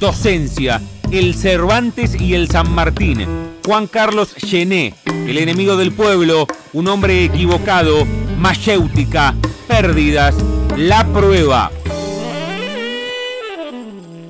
Docencia, El Cervantes y el San Martín. Juan Carlos Chené, el enemigo del pueblo, un hombre equivocado, mayéutica, pérdidas, la prueba.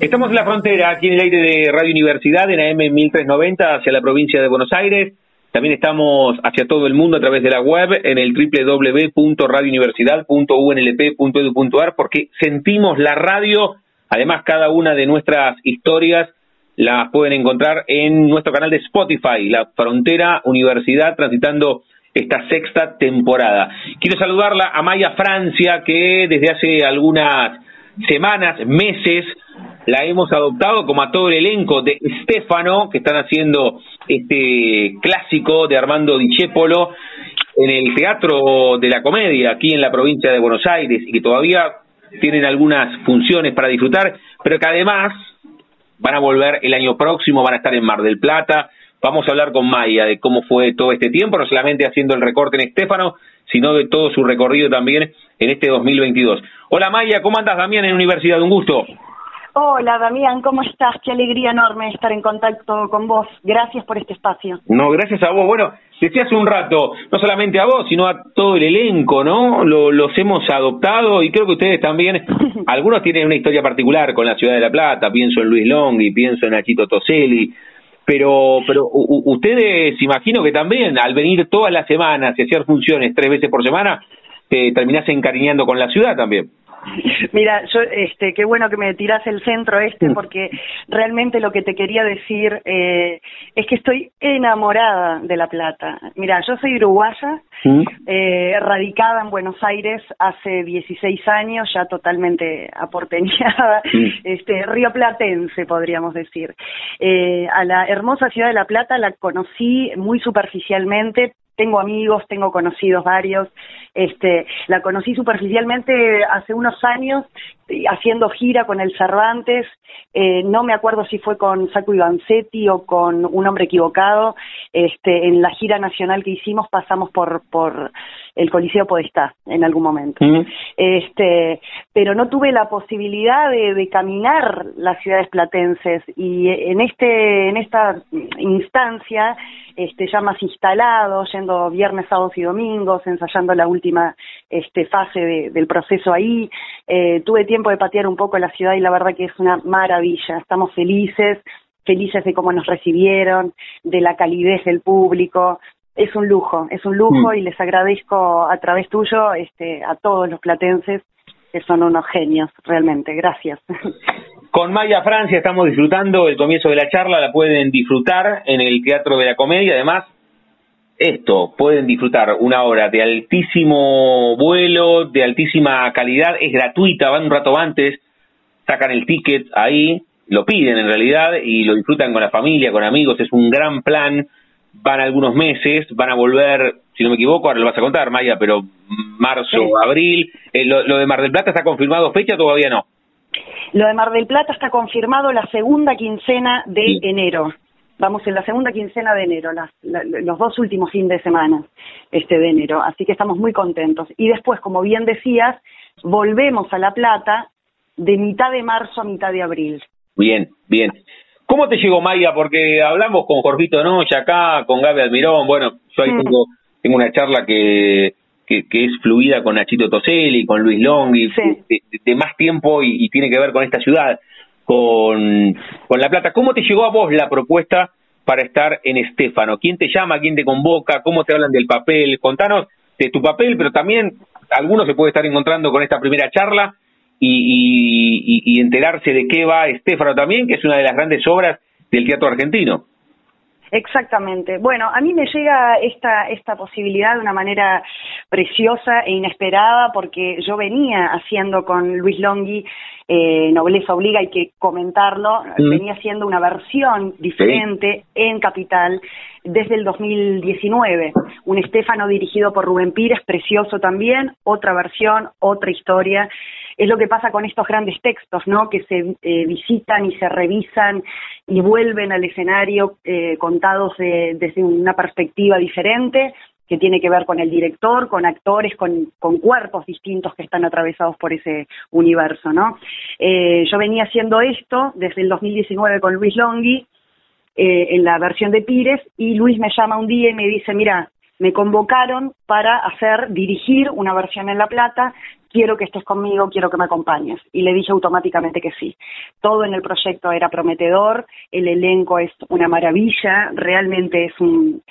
Estamos en la frontera, aquí en el aire de Radio Universidad, en AM 1390, hacia la provincia de Buenos Aires. También estamos hacia todo el mundo a través de la web en el www.radiouniversidad.unlp.edu.ar porque sentimos la radio, además cada una de nuestras historias las pueden encontrar en nuestro canal de Spotify, La Frontera Universidad, transitando esta sexta temporada. Quiero saludarla a Maya Francia, que desde hace algunas semanas, meses, la hemos adoptado como a todo el elenco de Stefano, que están haciendo este clásico de Armando Dichépolo en el Teatro de la Comedia, aquí en la provincia de Buenos Aires, y que todavía tienen algunas funciones para disfrutar, pero que además van a volver el año próximo, van a estar en Mar del Plata. Vamos a hablar con Maya de cómo fue todo este tiempo, no solamente haciendo el recorte en Estefano, sino de todo su recorrido también en este 2022. Hola Maya, ¿cómo andas Damián en Universidad? Un gusto. Hola Damián, ¿cómo estás? Qué alegría enorme estar en contacto con vos. Gracias por este espacio. No, gracias a vos. Bueno, decía hace un rato, no solamente a vos, sino a todo el elenco, ¿no? los hemos adoptado y creo que ustedes también, algunos tienen una historia particular con la ciudad de La Plata, pienso en Luis Longhi, pienso en Nachito Toselli, pero, pero ustedes imagino que también al venir todas las semanas y hacer funciones tres veces por semana, te terminás encariñando con la ciudad también. Mira, yo, este, qué bueno que me tiras el centro este, mm. porque realmente lo que te quería decir eh, es que estoy enamorada de La Plata. Mira, yo soy uruguaya, mm. eh, radicada en Buenos Aires hace 16 años, ya totalmente aporteñada, mm. este, rioplatense podríamos decir. Eh, a la hermosa ciudad de La Plata la conocí muy superficialmente, tengo amigos, tengo conocidos varios, este, la conocí superficialmente hace unos años haciendo gira con el Cervantes, eh, no me acuerdo si fue con Saco Ivancetti o con un hombre equivocado, este, en la gira nacional que hicimos pasamos por, por el Coliseo Podestá en algún momento. Este, pero no tuve la posibilidad de, de, caminar las ciudades platenses y en este, en esta instancia, este, ya más instalado, yendo viernes, sábados y domingos, ensayando la última este, fase del proceso ahí, eh, tuve tiempo de patear un poco la ciudad y la verdad que es una maravilla. Estamos felices, felices de cómo nos recibieron, de la calidez del público. Es un lujo, es un lujo mm. y les agradezco a través tuyo este, a todos los platenses que son unos genios, realmente. Gracias. Con Maya Francia estamos disfrutando el comienzo de la charla, la pueden disfrutar en el Teatro de la Comedia. Además, esto, pueden disfrutar una hora de altísimo vuelo, de altísima calidad, es gratuita, van un rato antes, sacan el ticket ahí, lo piden en realidad y lo disfrutan con la familia, con amigos, es un gran plan, van algunos meses, van a volver, si no me equivoco, ahora lo vas a contar, Maya, pero marzo, abril, eh, lo, de Mar del Plata está confirmado fecha, todavía no. Lo de Mar del Plata está confirmado la segunda quincena de enero vamos en la segunda quincena de enero, los dos últimos fines de semana este de enero, así que estamos muy contentos. Y después, como bien decías, volvemos a La Plata de mitad de marzo a mitad de abril. Bien, bien. ¿Cómo te llegó Maya? Porque hablamos con Jorgito Noche acá, con Gaby Almirón, bueno, yo ahí mm. tengo, tengo una charla que, que, es fluida con Nachito Toselli, con Luis Longhi, de, más tiempo y tiene que ver con esta ciudad con, con La Plata. ¿Cómo te llegó a vos la propuesta para estar en Estéfano? ¿Quién te llama? ¿Quién te convoca? ¿Cómo te hablan del papel? Contanos de tu papel, pero también algunos se puede estar encontrando con esta primera charla y, y, enterarse de qué va Estéfano también, que es una de las grandes obras del teatro argentino. Exactamente. Bueno, a mí me llega esta, esta posibilidad de una manera preciosa e inesperada porque yo venía haciendo con Luis Longhi eh, Nobleza Obliga, hay que comentarlo, mm. venía siendo una versión diferente en Capital desde el 2019. Un Estefano dirigido por Rubén Pires, precioso también, otra versión, otra historia. Es lo que pasa con estos grandes textos, ¿no? Que se eh, visitan y se revisan y vuelven al escenario eh, contados desde una perspectiva diferente, que tiene que ver con el director, con actores, con, cuerpos distintos que están atravesados por ese universo, ¿no? Eh, yo venía haciendo esto desde el 2019 con Luis Longhi, eh, en la versión de Pires, y Luis me llama un día y me dice, mira, me convocaron para hacer, dirigir una versión en La Plata quiero que estés conmigo, quiero que me acompañes. Y le dije automáticamente que sí. Todo en el proyecto era prometedor, el elenco es una maravilla, realmente es un,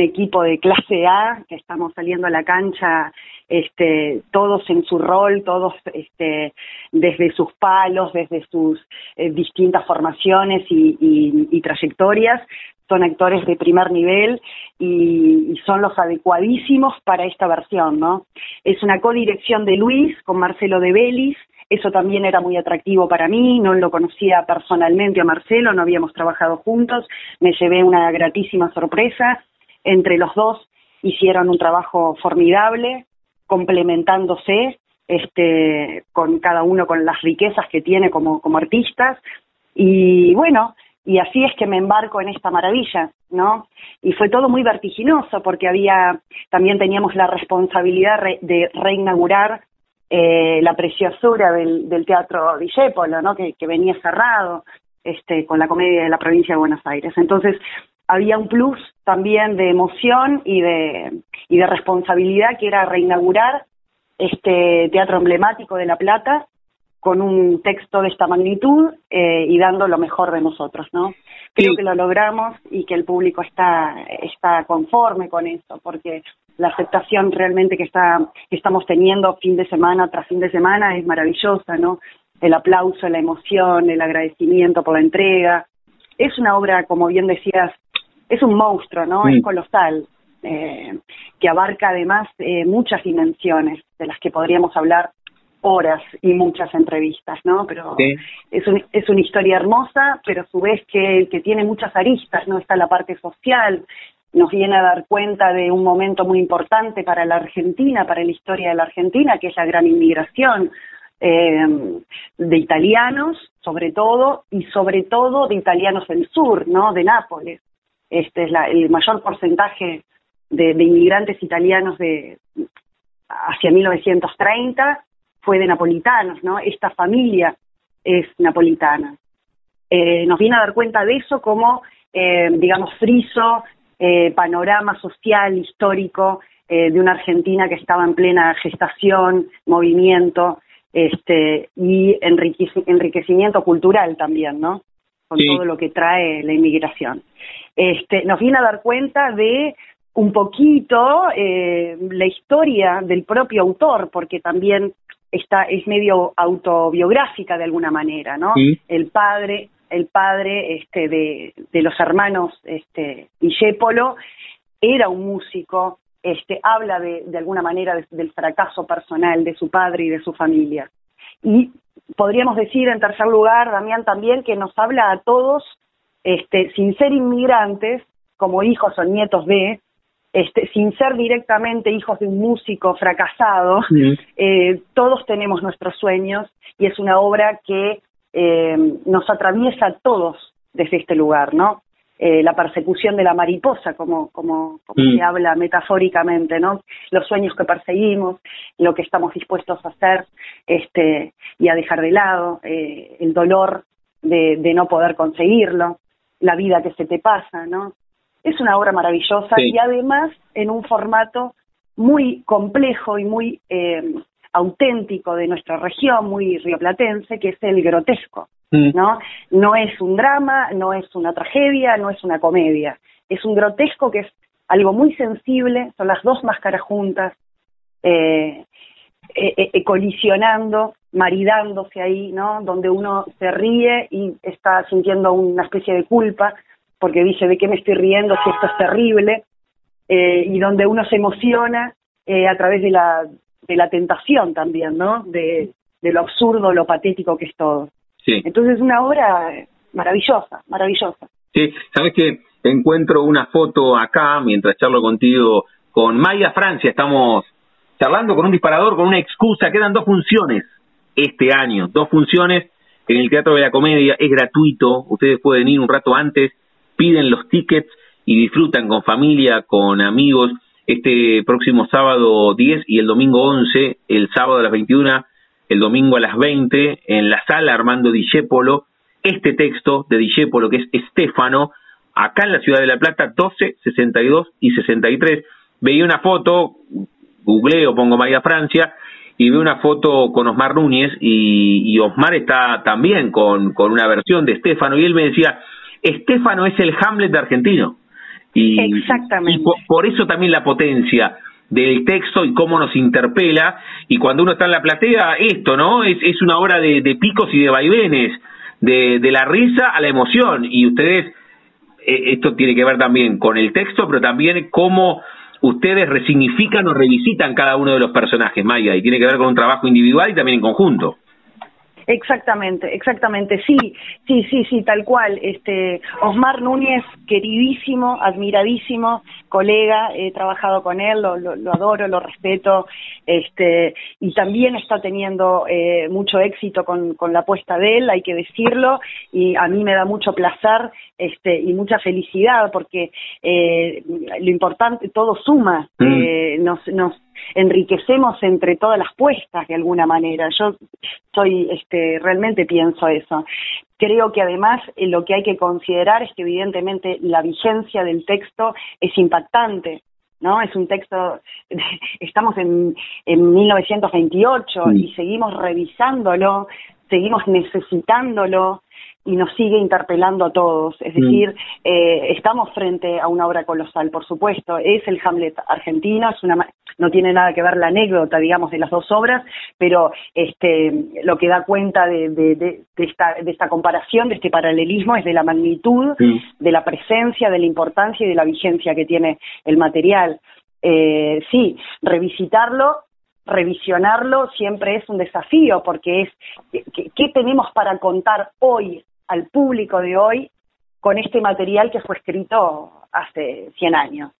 equipo de clase A, que estamos saliendo a la cancha este, todos en su rol, todos este, desde sus palos, desde sus eh, distintas formaciones y, trayectorias, son actores de primer nivel y, son los adecuadísimos para esta versión, ¿no? Es una codirección de Luis con Marcelo de Belis, eso también era muy atractivo para mí, no lo conocía personalmente a Marcelo, no habíamos trabajado juntos, me llevé una gratísima sorpresa, entre los dos hicieron un trabajo formidable, complementándose, este, con cada uno con las riquezas que tiene como, como artistas, y bueno, y así es que me embarco en esta maravilla, ¿no? Y fue todo muy vertiginoso porque había, también teníamos la responsabilidad de reinaugurar eh, la preciosura del, del Teatro Discépolo, ¿no? Que, que, venía cerrado este, con la comedia de la provincia de Buenos Aires. Entonces, había un plus también de emoción y de, y de responsabilidad que era reinaugurar este teatro emblemático de La Plata con un texto de esta magnitud eh, y dando lo mejor de nosotros, ¿no? Creo que lo logramos y que el público está, está conforme con eso, porque la aceptación realmente que, está, que estamos teniendo fin de semana tras fin de semana es maravillosa, ¿no? El aplauso, la emoción, el agradecimiento por la entrega. Es una obra, como bien decías, es un monstruo, ¿no? Es colosal, eh, que abarca además eh, muchas dimensiones de las que podríamos hablar horas y muchas entrevistas, ¿no? Pero es, un, es una historia hermosa, pero a su vez que, que tiene muchas aristas, ¿no? Está la parte social, nos viene a dar cuenta de un momento muy importante para la Argentina, para la historia de la Argentina, que es la gran inmigración eh, de italianos, sobre todo, y sobre todo de italianos del sur, ¿no? De Nápoles. Este es la, el mayor porcentaje de, de inmigrantes italianos de hacia 1930 fue de napolitanos, ¿no? Esta familia es napolitana. Eh, nos viene a dar cuenta de eso como, eh, digamos, friso, eh, panorama social, histórico de una Argentina que estaba en plena gestación, movimiento este, y enriquecimiento cultural también, ¿no? Con todo lo que trae la inmigración. Este, nos viene a dar cuenta de un poquito la historia del propio autor, porque también está, es medio autobiográfica de alguna manera, ¿no? El padre, el padre este, de, de los hermanos este, era un músico, este, habla de, de alguna manera del fracaso personal de su padre y de su familia. Y podríamos decir, en tercer lugar, Damián, también que nos habla a todos, este, sin ser inmigrantes, como hijos o nietos de, este, sin ser directamente hijos de un músico fracasado, eh, todos tenemos nuestros sueños y es una obra que eh, nos atraviesa a todos desde este lugar, ¿no? Eh, la persecución de la mariposa, como, como, se habla metafóricamente, ¿no? Los sueños que perseguimos, lo que estamos dispuestos a hacer este, y a dejar de lado, el dolor de, de no poder conseguirlo, la vida que se te pasa, ¿no? Es una obra maravillosa y además en un formato muy complejo y muy eh, auténtico de nuestra región, muy rioplatense, que es el grotesco, mm. ¿no? No es un drama, no es una tragedia, no es una comedia. Es un grotesco que es algo muy sensible, son las dos máscaras juntas, eh, eh, colisionando, maridándose ahí, ¿no? Donde uno se ríe y está sintiendo una especie de culpa, porque dice, ¿de qué me estoy riendo si esto es terrible? Eh, y donde uno se emociona eh, a través de la, de la tentación también, ¿no? De, de lo absurdo, lo patético que es todo. Sí. Entonces, una obra maravillosa, maravillosa. Sí, sabes que encuentro una foto acá, mientras charlo contigo, con Maya Francia, estamos charlando con un disparador, con una excusa, quedan dos funciones este año, dos funciones en el Teatro de la Comedia, es gratuito, ustedes pueden ir un rato antes, piden los tickets y disfrutan con familia, con amigos, este próximo sábado 10 y el domingo 11, el sábado a las 21, el domingo a las 20, en la sala Armando Discépolo, este texto de Discépolo, que es Estefano, acá en la ciudad de La Plata, 12, 62 y 63. Veía una foto, googleo, pongo María Francia, y veo una foto con Osmar Núñez, y, Osmar está también con, con una versión de Estefano, y él me decía, Estefano es el Hamlet de argentino. Y, Exactamente. Y por, eso también la potencia del texto y cómo nos interpela, y cuando uno está en la platea, esto, ¿no? Es, es una obra de, de picos y de vaivenes, de, de la risa a la emoción, y ustedes, eh, esto tiene que ver también con el texto, pero también cómo ustedes resignifican o revisitan cada uno de los personajes, Maya, y tiene que ver con un trabajo individual y también en conjunto. Exactamente, exactamente, sí, sí, sí, sí, tal cual. Este, Osmar Núñez, queridísimo, admiradísimo, colega, he trabajado con él, lo, lo, adoro, lo respeto, este, y también está teniendo eh, mucho éxito con, con la apuesta de él, hay que decirlo, y a mí me da mucho placer este, y mucha felicidad porque eh, lo importante, todo suma, mm. eh, nos, nos enriquecemos entre todas las puestas de alguna manera. Yo soy, este, realmente pienso eso. Creo que además eh, lo que hay que considerar es que evidentemente la vigencia del texto es impactante. ¿no? Es un texto, estamos en, en 1928 y seguimos revisándolo, seguimos necesitándolo, y nos sigue interpelando a todos. Es mm. decir, eh, estamos frente a una obra colosal, por supuesto. Es el Hamlet argentino, es una, no tiene nada que ver la anécdota, digamos, de las dos obras, pero este, lo que da cuenta de, de, de, esta, de esta comparación, de este paralelismo, es de la magnitud, de la presencia, de la importancia y de la vigencia que tiene el material. Eh, sí, revisitarlo revisionarlo siempre es un desafío porque es ¿qué, tenemos para contar hoy al público de hoy con este material que fue escrito hace 100 años.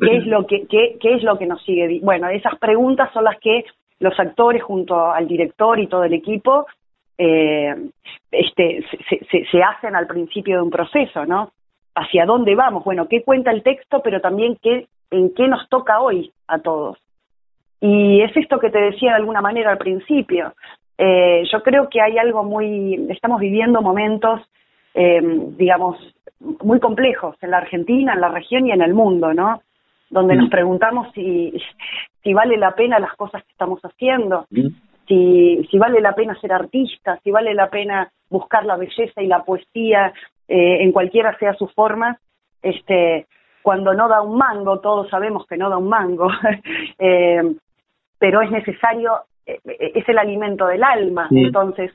¿Qué es lo que qué, qué es lo que nos sigue? Bueno, esas preguntas son las que los actores junto al director y todo el equipo eh, este, se, se, hacen al principio de un proceso, ¿no? ¿Hacia dónde vamos? Bueno, ¿qué cuenta el texto, pero también qué, en qué nos toca hoy a todos? Y es esto que te decía de alguna manera al principio. Eh, yo creo que hay algo muy, estamos viviendo momentos, eh, digamos, muy complejos en la Argentina, en la región y en el mundo, ¿no? Donde nos mm. preguntamos si, si vale la pena las cosas que estamos haciendo, mm. si, si vale la pena ser artista, si vale la pena buscar la belleza y la poesía eh, en cualquiera sea su forma, este, cuando no da un mango, todos sabemos que no da un mango, eh, pero es necesario eh, es el alimento del alma. Entonces,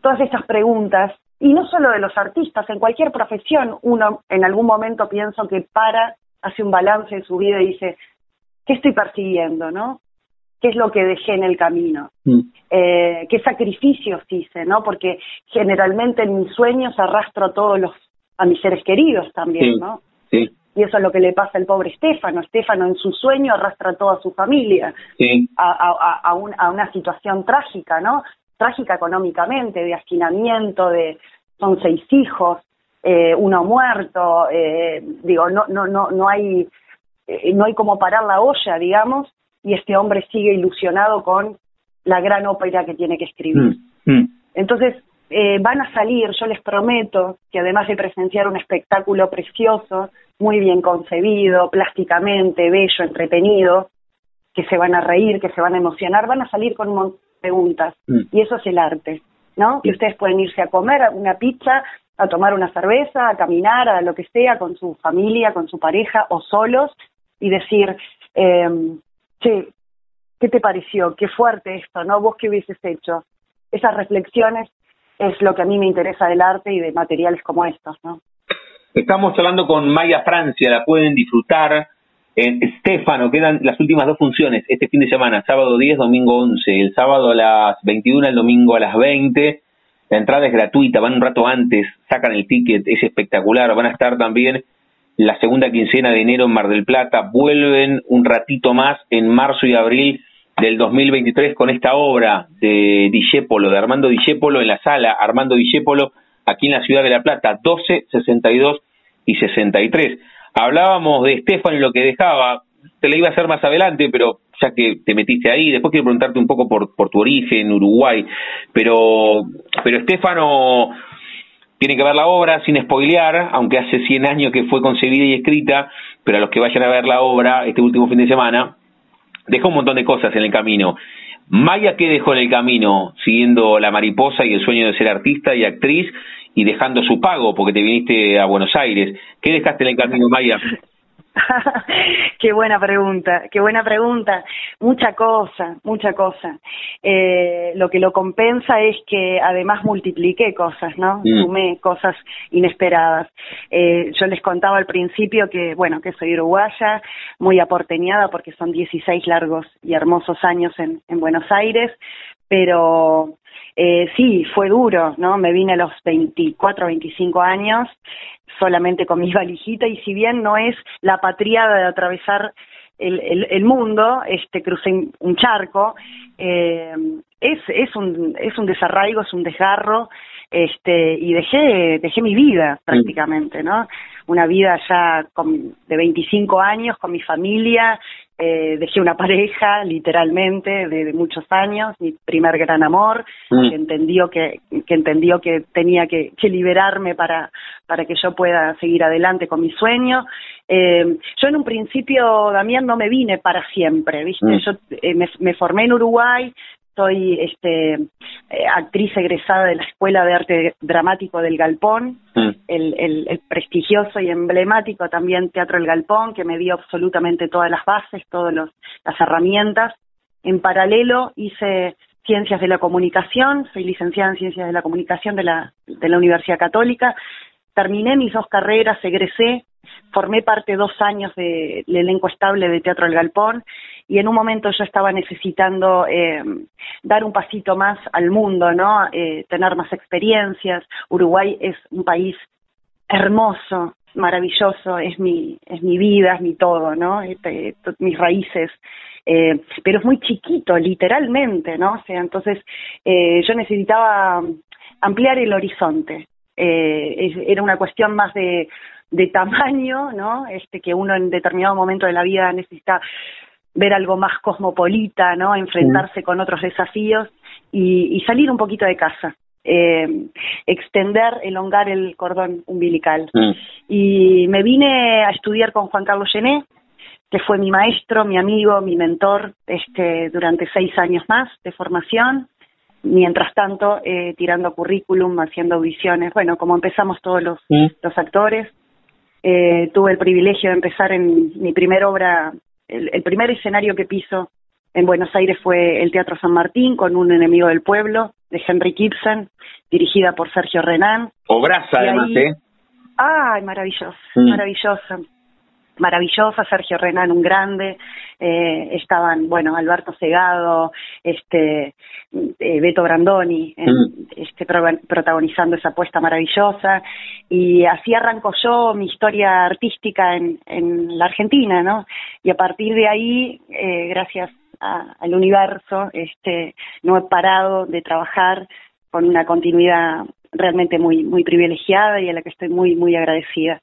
todas estas preguntas, y no solo de los artistas, en cualquier profesión, uno en algún momento pienso que para, hace un balance de su vida y dice, ¿qué estoy persiguiendo, no? ¿Qué es lo que dejé en el camino? Eh, ¿Qué sacrificios hice, no? Porque generalmente en mis sueños arrastro a todos los, a mis seres queridos también, ¿no? Sí y eso es lo que le pasa al pobre Estefano. Estefano en su sueño arrastra a toda su familia a, a, una situación trágica, ¿no? Trágica económicamente, de hacinamiento, de son seis hijos, eh, uno muerto, eh, digo, no, no, no, no hay, eh, no hay como parar la olla, digamos, y este hombre sigue ilusionado con la gran ópera que tiene que escribir. Mm, mm. Entonces, eh, van a salir, yo les prometo, que además de presenciar un espectáculo precioso, muy bien concebido, plásticamente, bello, entretenido, que se van a reír, que se van a emocionar, van a salir con preguntas. Mm. Y eso es el arte, ¿no? Que ustedes pueden irse a comer una pizza, a tomar una cerveza, a caminar, a lo que sea, con su familia, con su pareja o solos, y decir, eh, che, ¿qué te pareció? Qué fuerte esto, ¿no? ¿Vos qué hubieses hecho? Esas reflexiones es lo que a mí me interesa del arte y de materiales como estos, ¿no? Estamos hablando con Maya Francia, la pueden disfrutar Estefano, quedan las últimas dos funciones este fin de semana, sábado 10, domingo 11. El sábado a las 21, el domingo a las 20. La entrada es gratuita, van un rato antes, sacan el ticket, es espectacular. Van a estar también la segunda quincena de enero en Mar del Plata. Vuelven un ratito más en marzo y abril del 2023 con esta obra de Discépolo, de Armando Discépolo en la sala Armando Discépolo aquí en la ciudad de La Plata, 12, 62 y 63. Hablábamos de Estefan y lo que dejaba, te la iba a hacer más adelante, pero ya que te metiste ahí, después quiero preguntarte un poco por, por tu origen, Uruguay, pero, pero Estefano tiene que ver la obra sin spoilear, aunque hace 100 años que fue concebida y escrita, pero a los que vayan a ver la obra este último fin de semana, dejó un montón de cosas en el camino. Maya, ¿qué dejó en el camino? Siguiendo la mariposa y el sueño de ser artista y actriz y dejando su pago porque te viniste a Buenos Aires. ¿Qué dejaste en el camino, Maya? qué buena pregunta, qué buena pregunta. Mucha cosa, mucha cosa. Eh, lo que lo compensa es que además multipliqué cosas, ¿no? Mm. Sumé cosas inesperadas. Eh, yo les contaba al principio que, bueno, que soy uruguaya, muy aporteñada porque son 16 largos y hermosos años en, en Buenos Aires, pero eh, sí, fue duro, ¿no? Me vine a los 24, 25 años solamente con mi valijita y si bien no es la patriada de atravesar el, el, mundo, este crucé un charco, eh, es, es, un, es un desarraigo, es un desgarro, este, y dejé, dejé mi vida prácticamente, ¿no? Una vida ya con, de 25 años con mi familia, eh, dejé una pareja, literalmente, de, muchos años, mi primer gran amor, mm. que entendió que, que entendió que tenía que, que, liberarme para, para que yo pueda seguir adelante con mi sueño. Eh, yo en un principio, Damián, no me vine para siempre, ¿viste? Mm. Yo eh, me, me formé en Uruguay, soy este, eh, actriz egresada de la Escuela de Arte Dramático del Galpón, mm. el, el, prestigioso y emblemático también Teatro El Galpón, que me dio absolutamente todas las bases, todas las herramientas. En paralelo hice Ciencias de la Comunicación, soy licenciada en Ciencias de la Comunicación de la, de la Universidad Católica. Terminé mis dos carreras, egresé, formé parte dos años del elenco estable de Teatro El Galpón y en un momento yo estaba necesitando eh, dar un pasito más al mundo, ¿no? Eh, tener más experiencias. Uruguay es un país hermoso, maravilloso, es mi, es mi vida, es mi todo, ¿no? Este, mis raíces. Eh, pero es muy chiquito, literalmente, ¿no? O sea, entonces eh, yo necesitaba ampliar el horizonte. Era una cuestión más de, de tamaño, ¿no? Este, que uno en determinado momento de la vida necesita ver algo más cosmopolita, ¿no? Enfrentarse con otros desafíos y, salir un poquito de casa. Eh, extender, elongar el cordón umbilical. Y me vine a estudiar con Juan Carlos Gené, que fue mi maestro, mi amigo, mi mentor, este, durante seis años más de formación. Mientras tanto, eh, tirando currículum, haciendo audiciones, bueno, como empezamos todos los, los actores. Eh, tuve el privilegio de empezar en mi primera obra el, primer escenario que piso en Buenos Aires fue el Teatro San Martín con un enemigo del pueblo de Henry Gibson, dirigida por Sergio Renan. Obraza, además, ¿eh? Ay, maravilloso, mm. maravilloso maravillosa, Sergio Renan un grande, eh, estaban, bueno, Alberto Segado, este, eh, Beto Brandoni, mm. este, protagonizando esa apuesta maravillosa, y así arrancó yo mi historia artística en, en la Argentina, ¿no? Y a partir de ahí, eh, gracias al universo, este, no he parado de trabajar con una continuidad realmente muy muy privilegiada y a la que estoy muy muy agradecida.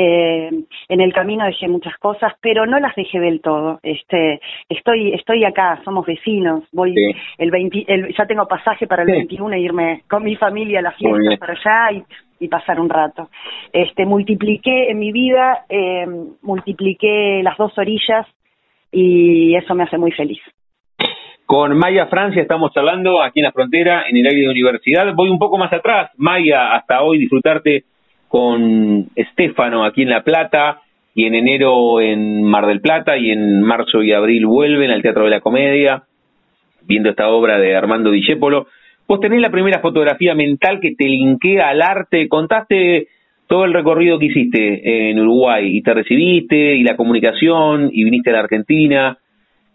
Eh, en el camino dejé muchas cosas, pero no las dejé del todo. Este, estoy, estoy acá, somos vecinos. Voy el, 20, ya tengo pasaje para el 21 e irme con mi familia a la fiesta para allá y, pasar un rato. Este, multipliqué en mi vida, eh, multipliqué las dos orillas y eso me hace muy feliz. Con Maya Francia estamos hablando aquí en la frontera, en el aire de universidad. Voy un poco más atrás, Maya, hasta hoy disfrutarte con Estefano aquí en La Plata y en enero en Mar del Plata y en marzo y abril vuelven al Teatro de la Comedia viendo esta obra de Armando Discépolo. Vos tenés la primera fotografía mental que te linkea al arte. Contaste todo el recorrido que hiciste en Uruguay y te recibiste y la comunicación y viniste a la Argentina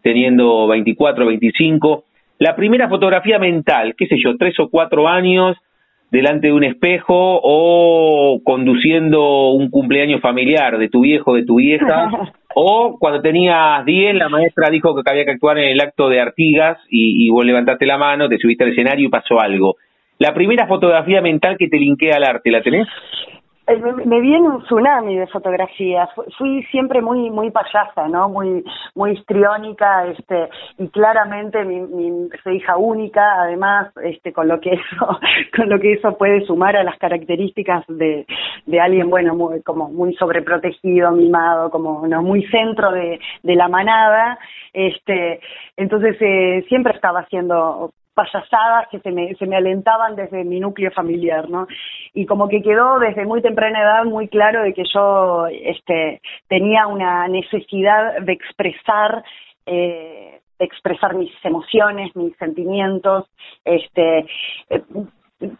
teniendo 24, 25, la primera fotografía mental, qué sé yo, tres o cuatro años delante de un espejo o conduciendo un cumpleaños familiar de tu viejo, de tu vieja, o cuando tenías 10 la maestra dijo que había que actuar en el acto de Artigas y, y vos levantaste la mano, te subiste al escenario y pasó algo. La primera fotografía mental que te linkea al arte, ¿la tenés? Eh, me viene un tsunami de fotografías. Fui siempre muy muy payasa, ¿no? Muy muy histriónica, este y claramente mi, mi soy hija única, además, este con lo que eso con lo que eso puede sumar a las características de, de alguien bueno, muy, como muy sobreprotegido, mimado, como no muy centro de, de la manada, este entonces eh, siempre estaba haciendo payasadas que se me, se me alentaban desde mi núcleo familiar, ¿no? Y como que quedó desde muy temprana edad muy claro de que yo este, tenía una necesidad de expresar eh, expresar mis emociones, mis sentimientos, este, eh,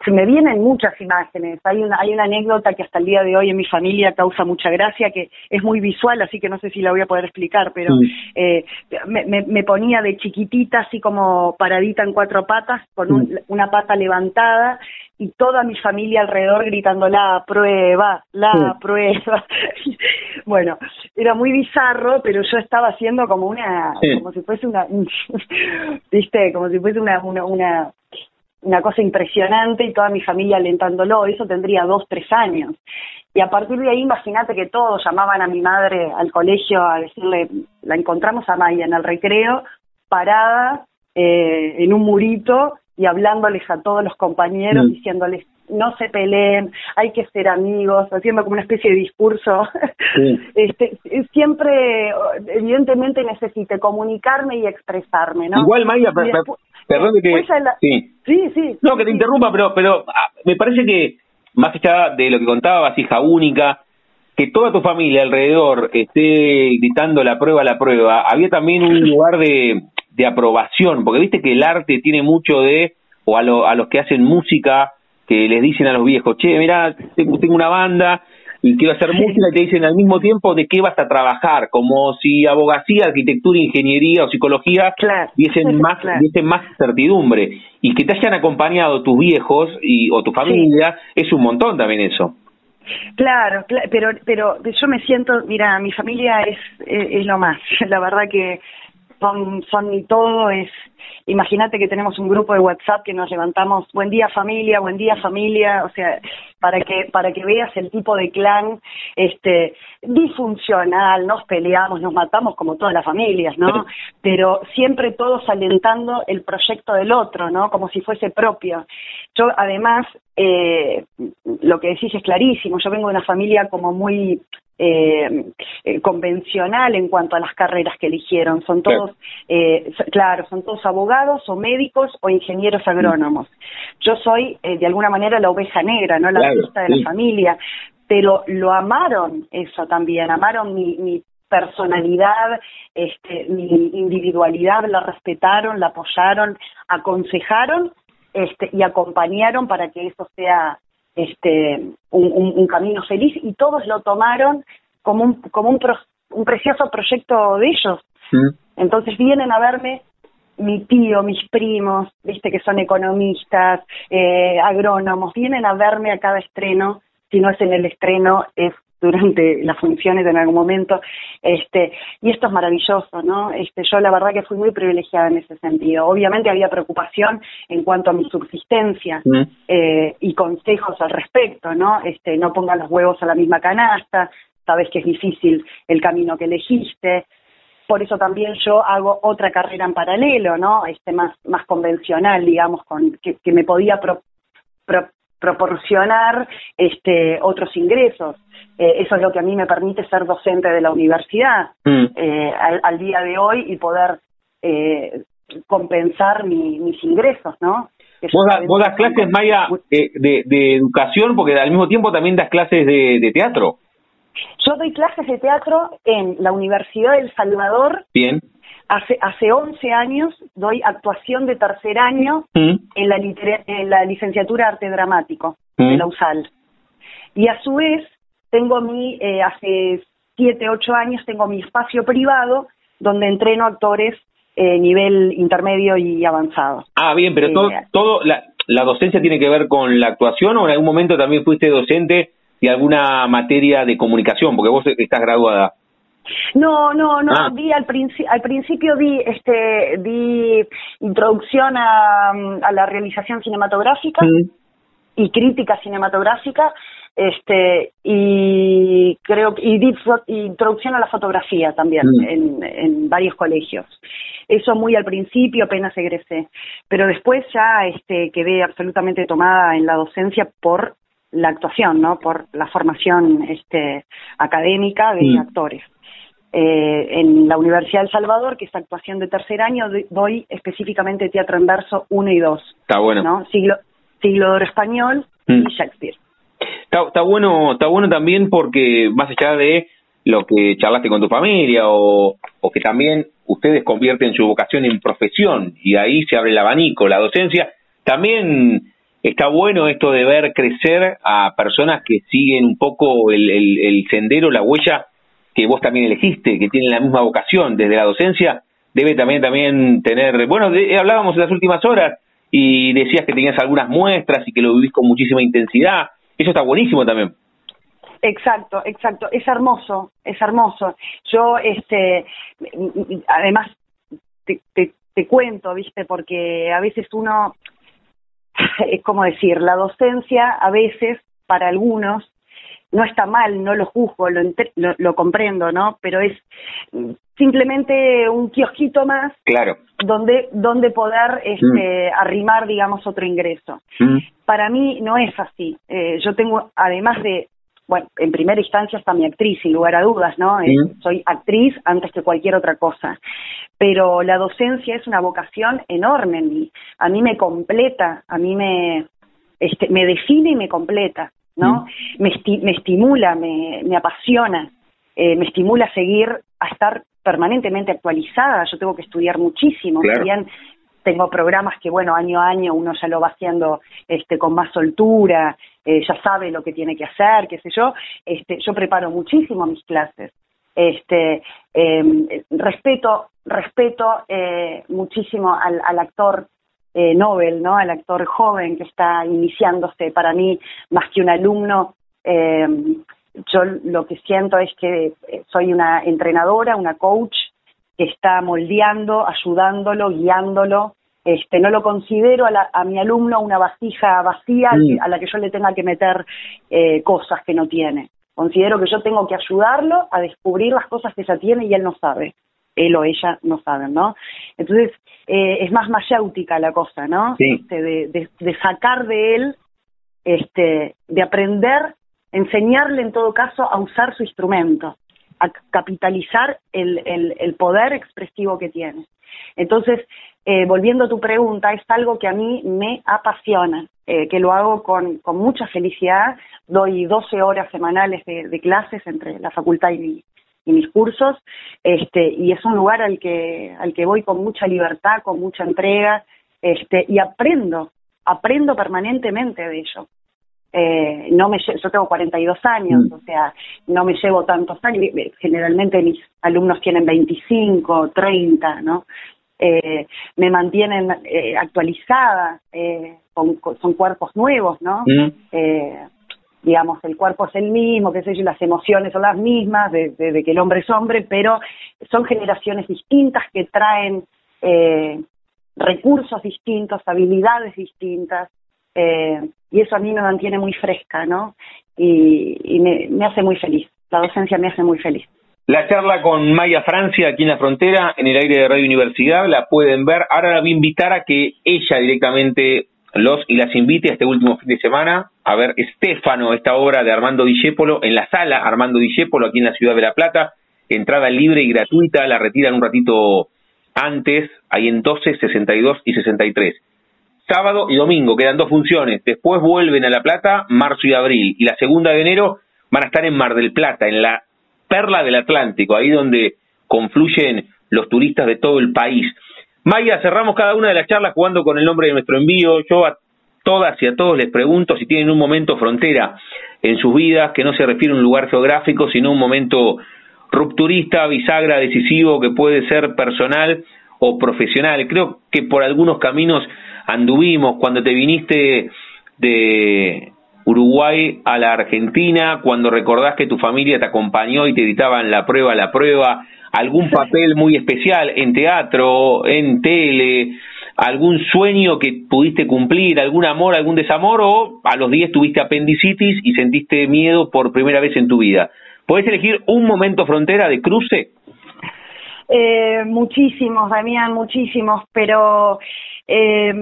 se me vienen muchas imágenes. Hay una, hay una anécdota que hasta el día de hoy en mi familia causa mucha gracia, que es muy visual, así que no sé si la voy a poder explicar, pero eh, me, me, ponía de chiquitita, así como paradita en cuatro patas, con una pata levantada y toda mi familia alrededor gritando la prueba, la prueba. bueno, era muy bizarro, pero yo estaba haciendo como una, como si fuese una, viste, como si fuese una, una, una una cosa impresionante y toda mi familia alentándolo, eso tendría dos, tres años. Y a partir de ahí, imagínate que todos llamaban a mi madre al colegio a decirle, la encontramos a Maya en el recreo, parada eh, en un murito y hablándoles a todos los compañeros, mm. diciéndoles, no se peleen, hay que ser amigos, haciendo como una especie de discurso. este, siempre, evidentemente, necesité comunicarme y expresarme, ¿no? Igual, Maya, Perdón que... Sí. sí, sí. No, que te interrumpa, pero, pero ah, me parece que, más allá de lo que contabas, hija única, que toda tu familia alrededor esté gritando la prueba, la prueba, había también un lugar de, de aprobación, porque viste que el arte tiene mucho de, o a, lo, a los que hacen música, que les dicen a los viejos, che, mira, tengo, tengo una banda y quiero hacer música y te dicen al mismo tiempo de qué vas a trabajar, como si abogacía, arquitectura, ingeniería o psicología diesen más, diesen más certidumbre. Y que te hayan acompañado tus viejos y, o tu familia es un montón también eso. Claro, pero pero yo me siento, mira, mi familia es, es, lo más. La verdad que son son mi todo, es Imagínate que tenemos un grupo de WhatsApp que nos levantamos, buen día familia, buen día familia, o sea, para que para que veas el tipo de clan este disfuncional, nos peleamos, nos matamos como todas las familias, ¿no? Pero siempre todos alentando el proyecto del otro, ¿no? Como si fuese propio. Yo además eh, lo que decís es clarísimo, yo vengo de una familia como muy eh, eh, convencional en cuanto a las carreras que eligieron. Son todos, eh, claro, son todos abogados o médicos o ingenieros agrónomos. Yo soy, eh, de alguna manera, la oveja negra, no la vista de la familia, pero lo amaron eso también, amaron mi, mi personalidad, este, mi individualidad, la respetaron, la apoyaron, aconsejaron este, y acompañaron para que eso sea este, un, un, camino feliz y todos lo tomaron como un, como un, un precioso proyecto de ellos. Entonces vienen a verme mi tío, mis primos, viste que son economistas, eh, agrónomos, vienen a verme a cada estreno, si no es en el estreno, es durante las funciones en algún momento, este, y esto es maravilloso, ¿no? Este, yo la verdad que fui muy privilegiada en ese sentido. Obviamente había preocupación en cuanto a mi subsistencia mm. eh, y consejos al respecto, ¿no? Este, no pongan los huevos a la misma canasta, sabes que es difícil el camino que elegiste. Por eso también yo hago otra carrera en paralelo, ¿no? Este más más convencional, digamos, con que, que me podía pro, proporcionar este otros ingresos. Eh, eso es lo que a mí me permite ser docente de la universidad mm. eh, al, día de hoy y poder eh, compensar mis ingresos, ¿no? ¿Vos, das clases, Maya, de, de, educación, porque al mismo tiempo también das clases de, teatro? Yo doy clases de teatro en la Universidad del Salvador. Bien. Hace, hace 11 años doy actuación de tercer año mm. en, la en la licenciatura Arte Dramático de mm. la USAL. Y a su vez, tengo mi, eh, hace siete, ocho años, tengo mi espacio privado donde entreno actores eh, nivel intermedio y avanzado. Ah, bien, pero todo, eh, todo la, la docencia tiene que ver con la actuación o en algún momento también fuiste docente de alguna materia de comunicación, porque vos estás graduada. No, no, no, ah. di al, al principio di este di introducción a, a la realización cinematográfica y crítica cinematográfica este y creo y di introducción a la fotografía también mm. en, en varios colegios eso muy al principio apenas egresé pero después ya este quedé absolutamente tomada en la docencia por la actuación no por la formación este académica de mm. actores eh, en la Universidad del Salvador, que es actuación de tercer año, doy específicamente teatro en verso 1 y 2. Está bueno. ¿no? Siglo, siglo de oro español y mm. Shakespeare. Está, bueno, está bueno también porque más allá de lo que charlaste con tu familia o, o que también ustedes convierten su vocación en profesión y ahí se abre el abanico, la docencia, también está bueno esto de ver crecer a personas que siguen un poco el, el, sendero, la huella que vos también elegiste, que tienen la misma vocación desde la docencia, debe también también tener, bueno, hablábamos en las últimas horas y decías que tenías algunas muestras y que lo vivís con muchísima intensidad. Eso está buenísimo también. Exacto, exacto. Es hermoso, es hermoso. Yo, este, además, te, te, cuento, viste, porque a veces uno, es como decir, la docencia a veces, para algunos, no está mal, no lo juzgo, lo, lo, comprendo, ¿no? Pero es simplemente un kiosquito más claro. donde donde poder este, mm. arrimar digamos otro ingreso mm. para mí no es así eh, yo tengo además de bueno en primera instancia está mi actriz sin lugar a dudas no eh, mm. soy actriz antes que cualquier otra cosa pero la docencia es una vocación enorme en mí a mí me completa a mí me este, me define y me completa no me, me estimula me, me apasiona eh, me estimula a seguir a estar permanentemente actualizada, yo tengo que estudiar muchísimo, también tengo programas que, bueno, año a año uno ya lo va haciendo este, con más soltura, eh, ya sabe lo que tiene que hacer, qué sé yo, este, yo preparo muchísimo mis clases, este, em, respeto, respeto eh, muchísimo al, al actor eh, Nobel, ¿no? Al actor joven que está iniciándose, para mí, más que un alumno, eh, yo lo que siento es que eh, soy una entrenadora, una coach que está moldeando, ayudándolo, guiándolo. Este, no lo considero a, mi alumno una vasija vacía a la que yo le tenga que meter eh, cosas que no tiene. Considero que yo tengo que ayudarlo a descubrir las cosas que ella tiene y él no sabe. Él o ella no saben, ¿no? Entonces, eh, es más mayéutica la cosa, ¿no? Este, de, de sacar de él, este, de aprender enseñarle en todo caso a usar su instrumento, a capitalizar el, el, poder expresivo que tiene. Entonces, eh, volviendo a tu pregunta, es algo que a mí me apasiona, eh, que lo hago con, con, mucha felicidad. Doy 12 horas semanales de, clases entre la facultad y, y, mis cursos, este, y es un lugar al que, al que voy con mucha libertad, con mucha entrega, este, y aprendo, aprendo permanentemente de ello eh, no me yo tengo 42 años, mm. o sea, no me llevo tantos años, generalmente mis alumnos tienen 25, 30, ¿no? Eh, me mantienen eh, actualizada, eh, con, son cuerpos nuevos, ¿no? Mm. Eh, digamos, el cuerpo es el mismo, qué sé yo, las emociones son las mismas, de, que el hombre es hombre, pero son generaciones distintas que traen eh, recursos distintos, habilidades distintas, eh, y eso a mí me mantiene muy fresca, ¿no? Y, me, hace muy feliz, la docencia me hace muy feliz. La charla con Maya Francia aquí en la frontera, en el aire de Radio Universidad, la pueden ver. Ahora la voy a invitar a que ella directamente los y las invite a este último fin de semana a ver Estefano, esta obra de Armando Discépolo, en la sala Armando Discépolo, aquí en la ciudad de La Plata. Entrada libre y gratuita, la retiran un ratito antes, ahí en 12, 62 y 63 sábado y domingo, quedan dos funciones. Después vuelven a La Plata, marzo y abril. Y la segunda de enero van a estar en Mar del Plata, en la perla del Atlántico, ahí donde confluyen los turistas de todo el país. Maya, cerramos cada una de las charlas jugando con el nombre de nuestro envío. Yo a todas y a todos les pregunto si tienen un momento frontera. en sus vidas, que no se refiere a un lugar geográfico, sino un momento rupturista, bisagra, decisivo, que puede ser personal o profesional. Creo que por algunos caminos anduvimos cuando te viniste de Uruguay a la Argentina, cuando recordás que tu familia te acompañó y te editaban la prueba, la prueba, algún papel muy especial en teatro, en tele, algún sueño que pudiste cumplir, algún amor, algún desamor, o a los 10 tuviste apendicitis y sentiste miedo por primera vez en tu vida. ¿Puedes elegir un momento frontera de cruce? Eh, muchísimos, Damián, muchísimos, pero eh,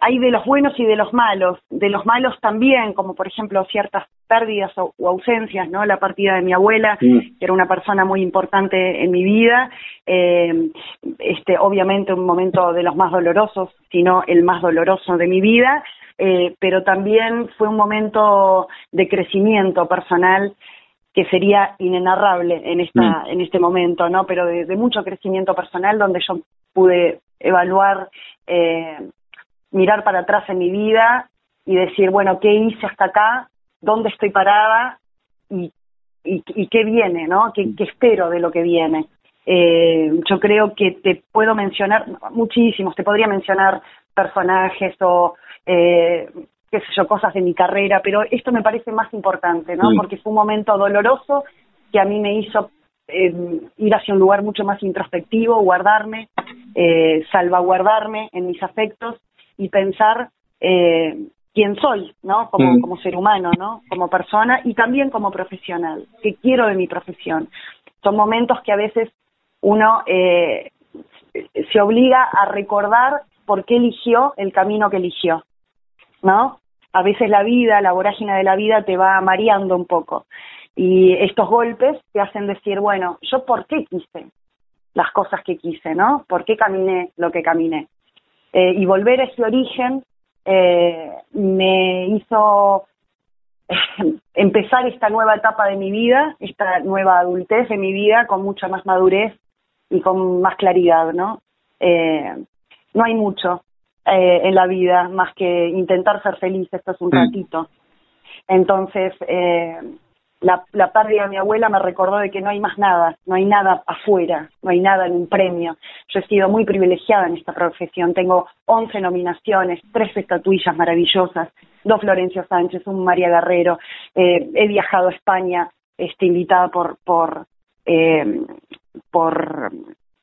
hay de los buenos y de los malos. De los malos también, como por ejemplo ciertas pérdidas o, ausencias, ¿no? La partida de mi abuela, que era una persona muy importante en mi vida. Eh, este, obviamente un momento de los más dolorosos, sino el más doloroso de mi vida. Eh, pero también fue un momento de crecimiento personal que sería inenarrable en esta mm. en este momento, ¿no? Pero de, mucho crecimiento personal donde yo pude evaluar, eh, mirar para atrás en mi vida y decir, bueno, ¿qué hice hasta acá? ¿Dónde estoy parada? Y, y, qué viene, ¿no? ¿Qué, espero de lo que viene? Eh, yo creo que te puedo mencionar muchísimos, te podría mencionar personajes o eh, qué sé yo, cosas de mi carrera, pero esto me parece más importante, ¿no? Porque fue un momento doloroso que a mí me hizo eh, ir hacia un lugar mucho más introspectivo, guardarme, eh, salvaguardarme en mis afectos y pensar eh, quién soy, ¿no? Como, como ser humano, ¿no? Como persona y también como profesional, qué quiero de mi profesión. Son momentos que a veces uno eh, se obliga a recordar por qué eligió el camino que eligió. ¿No? A veces la vida, la vorágine de la vida te va mareando un poco. Y estos golpes te hacen decir, bueno, ¿yo por qué quise las cosas que quise, ¿no? ¿Por qué caminé lo que caminé? Eh, y volver a ese origen eh, me hizo empezar esta nueva etapa de mi vida, esta nueva adultez de mi vida con mucha más madurez y con más claridad, ¿no? Eh, no hay mucho eh, en la vida más que intentar ser feliz, esto es un mm. ratito. Entonces, eh, la, la pérdida de mi abuela me recordó de que no hay más nada, no hay nada afuera, no hay nada en un premio. Yo he sido muy privilegiada en esta profesión, tengo 11 nominaciones, tres estatuillas maravillosas, dos Florencio Sánchez, un María Guerrero, eh, he viajado a España, este, invitada por, por, eh, por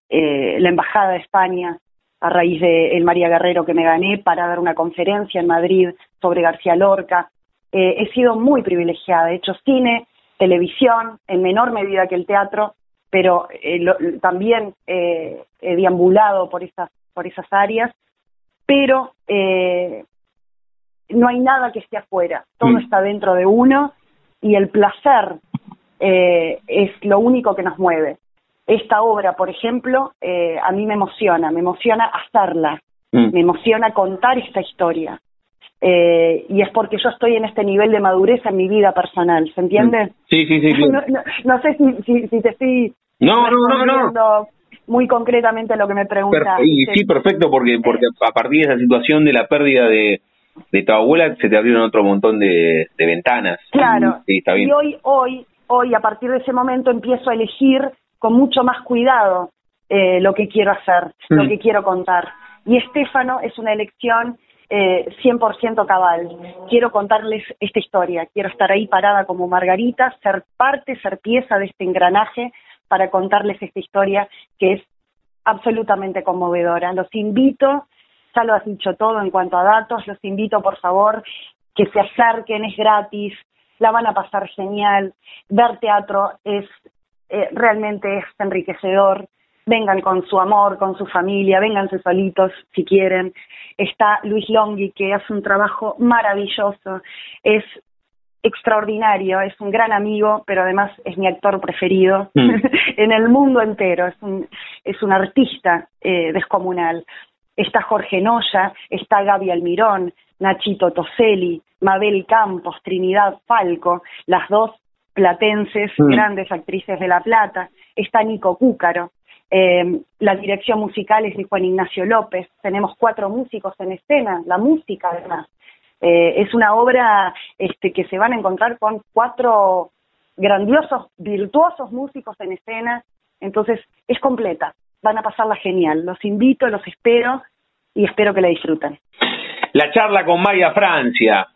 eh, la Embajada de España, a raíz de el María Guerrero que me gané para dar una conferencia en Madrid sobre García Lorca. Eh, he sido muy privilegiada, he hecho cine, televisión, en menor medida que el teatro, pero eh, también eh, he deambulado por esas, por esas áreas, pero no hay nada que esté afuera, todo mm. está dentro de uno y el placer es lo único que nos mueve esta obra, por ejemplo, eh, a mí me emociona, me emociona hacerla, mm. me emociona contar esta historia. Eh, y es porque yo estoy en este nivel de madurez en mi vida personal, ¿se entiende? Mm. Sí, sí, sí. no, sé si, si, te estoy no, no, no, no. muy concretamente lo que me preguntas. sí, perfecto, porque, porque a partir de esa situación de la pérdida de, de tu abuela se te abrieron otro montón de, de ventanas. Claro. Sí, está bien. Y hoy, hoy, hoy, a partir de ese momento empiezo a elegir con mucho más cuidado eh, lo que quiero hacer, lo mm. que quiero contar. Y Estefano es una elección eh, 100% cabal. Quiero contarles esta historia, quiero estar ahí parada como Margarita, ser parte, ser pieza de este engranaje para contarles esta historia que es absolutamente conmovedora. Los invito, ya lo has dicho todo en cuanto a datos, los invito por favor que se acerquen, es gratis, la van a pasar genial. Ver teatro es eh, realmente es enriquecedor. Vengan con su amor, con su familia, vénganse solitos si quieren. Está Luis Longhi, que hace un trabajo maravilloso, es extraordinario, es un gran amigo, pero además es mi actor preferido mm. en el mundo entero, es un, es un artista eh, descomunal. Está Jorge Noya, está Gaby Almirón, Nachito Toselli, Mabel Campos, Trinidad Falco, las dos platenses, mm. grandes actrices de La Plata, está Nico Cúcaro, eh, la dirección musical es de Juan Ignacio López, tenemos cuatro músicos en escena, la música además. Eh, es una obra este, que se van a encontrar con cuatro grandiosos, virtuosos músicos en escena, entonces es completa, van a pasarla genial, los invito, los espero y espero que la disfruten. La charla con Maya Francia,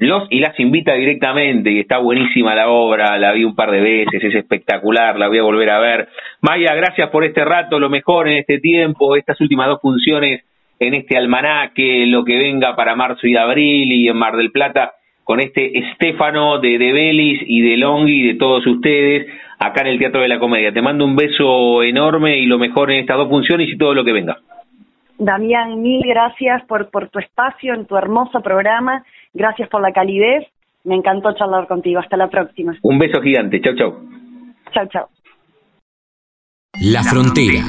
los y las invita directamente y está buenísima la obra, la vi un par de veces, es espectacular, la voy a volver a ver. Maya, gracias por este rato, lo mejor en este tiempo, estas últimas dos funciones en este almanaque, lo que venga para marzo y abril y en Mar del Plata con este Estefano de De Belis y de Longhi y de todos ustedes acá en el Teatro de la Comedia. Te mando un beso enorme y lo mejor en estas dos funciones y todo lo que venga. Damián, mil gracias por, por tu espacio en tu hermoso programa Gracias por la calidez. Me encantó charlar contigo. Hasta la próxima. Un beso gigante. Chau, chau. Chau, chau. La Frontera.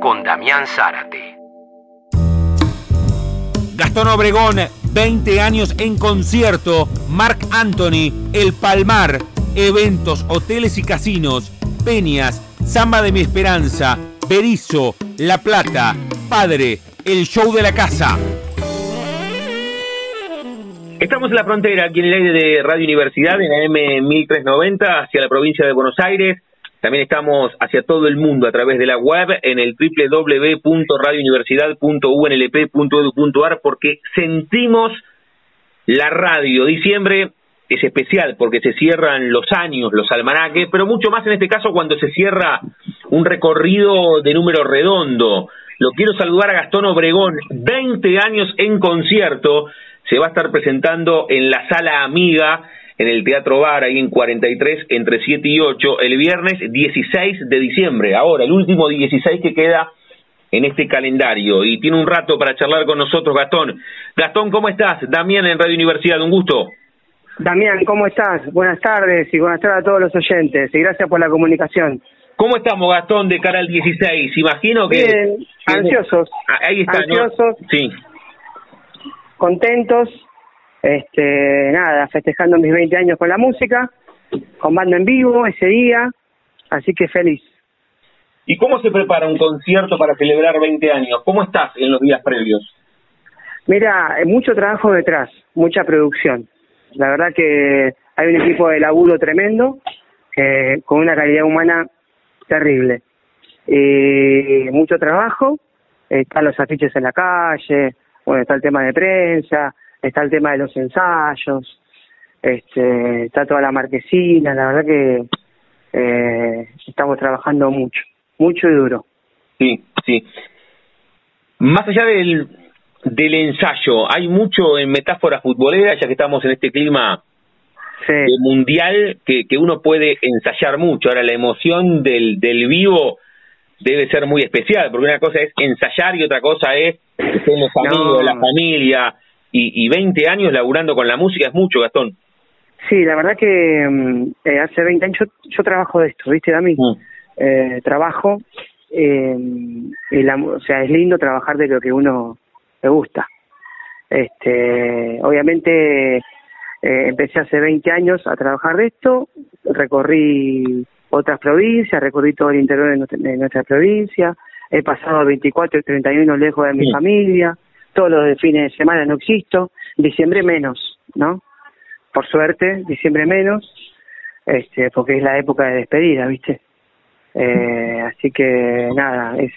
Con Damián Zárate. Gastón Obregón, 20 años en concierto. Mark Anthony, El Palmar. Eventos, hoteles y casinos. Peñas, Samba de mi Esperanza. Berizo, La Plata. Padre, el show de la casa. Estamos en la frontera, aquí en el aire de Radio Universidad, en la M1390, hacia la provincia de Buenos Aires. También estamos hacia todo el mundo a través de la web en el www.radiouniversidad.unlp.edu.ar porque sentimos la radio. Diciembre es especial porque se cierran los años, los almanaques, pero mucho más en este caso cuando se cierra un recorrido de número redondo. Lo quiero saludar a Gastón Obregón, 20 años en concierto se va a estar presentando en la Sala Amiga, en el Teatro Bar, ahí en 43, entre 7 y 8, el viernes 16 de diciembre. Ahora, el último 16 que queda en este calendario. Y tiene un rato para charlar con nosotros, Gastón. Gastón, ¿cómo estás? Damián en Radio Universidad, un gusto. Damián, ¿cómo estás? Buenas tardes y buenas tardes a todos los oyentes y gracias por la comunicación. ¿Cómo estamos, Gastón, de cara al 16? Imagino que... Bien, ansiosos. Ahí está, ansiosos. Sí contentos, este, nada, festejando mis 20 años con la música, con banda en vivo ese día, así que feliz. ¿Y cómo se prepara un concierto para celebrar 20 años? ¿Cómo estás en los días previos? Mira, mucho trabajo detrás, mucha producción. La verdad que hay un equipo de laburo tremendo, con una calidad humana terrible. y mucho trabajo, están los afiches en la calle, bueno, está el tema de prensa, está el tema de los ensayos, este, está toda la marquesina, la verdad que eh, estamos trabajando mucho, mucho y duro. Sí, sí. Más allá del, del ensayo, hay mucho en metáfora futbolera, ya que estamos en este clima mundial, que, que uno puede ensayar mucho. Ahora, la emoción del, del vivo debe ser muy especial, porque una cosa es ensayar y otra cosa es ser los amigos, la familia, y, y 20 años laburando con la música es mucho, Gastón. Sí, la verdad que mm, eh, hace 20 años yo, trabajo de esto, ¿viste, Dami? Mm. Eh, trabajo, eh, la, o sea, es lindo trabajar de lo que uno le gusta. Este, obviamente eh, empecé hace 20 años a trabajar de esto, recorrí otras provincias, recorrí todo el interior de nuestra, provincia, he pasado 24 y 31 lejos de mi familia, todos los fines de semana no existo, diciembre menos, ¿no? Por suerte, diciembre menos, este, porque es la época de despedida, ¿viste? Eh, así que nada, es,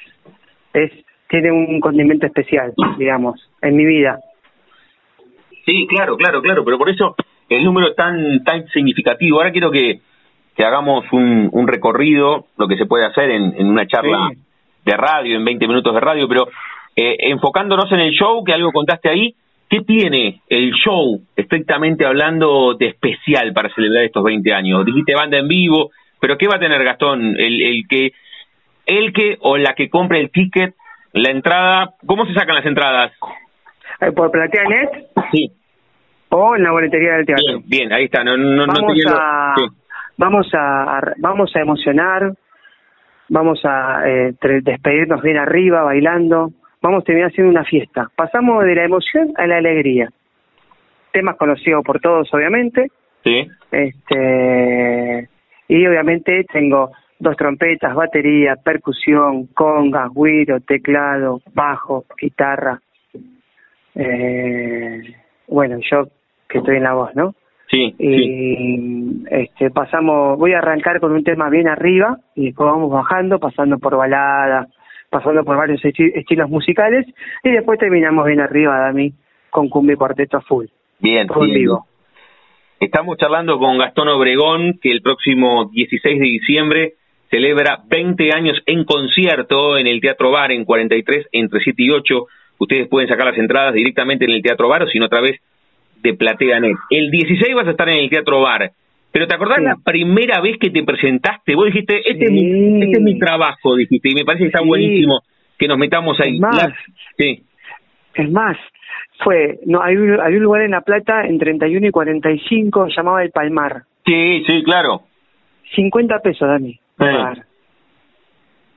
es, tiene un condimento especial, digamos, en mi vida. Sí, claro, claro, claro, pero por eso el número tan, tan significativo. Ahora quiero que, que hagamos un, un recorrido, lo que se puede hacer en, en una charla de radio, en 20 minutos de radio, pero eh, enfocándonos en el show, que algo contaste ahí, ¿qué tiene el show, estrictamente hablando, de especial para celebrar estos 20 años? Dijiste banda en vivo, pero ¿qué va a tener Gastón? El, el que el que o la que compre el ticket, la entrada, ¿cómo se sacan las entradas? Eh, ¿Por PlateaNet? Sí. ¿O en la boletería del teatro? Bien, bien ahí está. No, no, vamos, a, vamos, a, vamos a emocionar, vamos a eh, despedirnos bien arriba, bailando, vamos a terminar haciendo una fiesta. Pasamos de la emoción a la alegría. Temas conocidos por todos, obviamente. Sí. Este, y obviamente tengo dos trompetas, batería, percusión, congas, guiro, teclado, bajo, guitarra. Eh, bueno, yo que estoy en la voz, ¿no? Sí, y este pasamos voy a arrancar con un tema bien arriba y después vamos bajando pasando por balada pasando por varios estilos musicales y después terminamos bien arriba Dami con cumbia cuarteto full. Bien, vivo. Estamos charlando con Gastón Obregón que el próximo 16 de diciembre celebra 20 años en concierto en el Teatro Bar en 43 entre 7 y 8 ustedes pueden sacar las entradas directamente en el Teatro Bar o si no otra vez de PlateaNet. El 16 vas a estar en el Teatro Bar. Pero ¿te acordás la primera vez que te presentaste? Vos dijiste, este, es, mi, este es mi trabajo, dijiste, y me parece que está buenísimo que nos metamos ahí. Es más, sí. es más fue, no hay un, hay un lugar en La Plata en 31 y 45, se llamaba El Palmar. Sí, sí, claro. 50 pesos, Dani.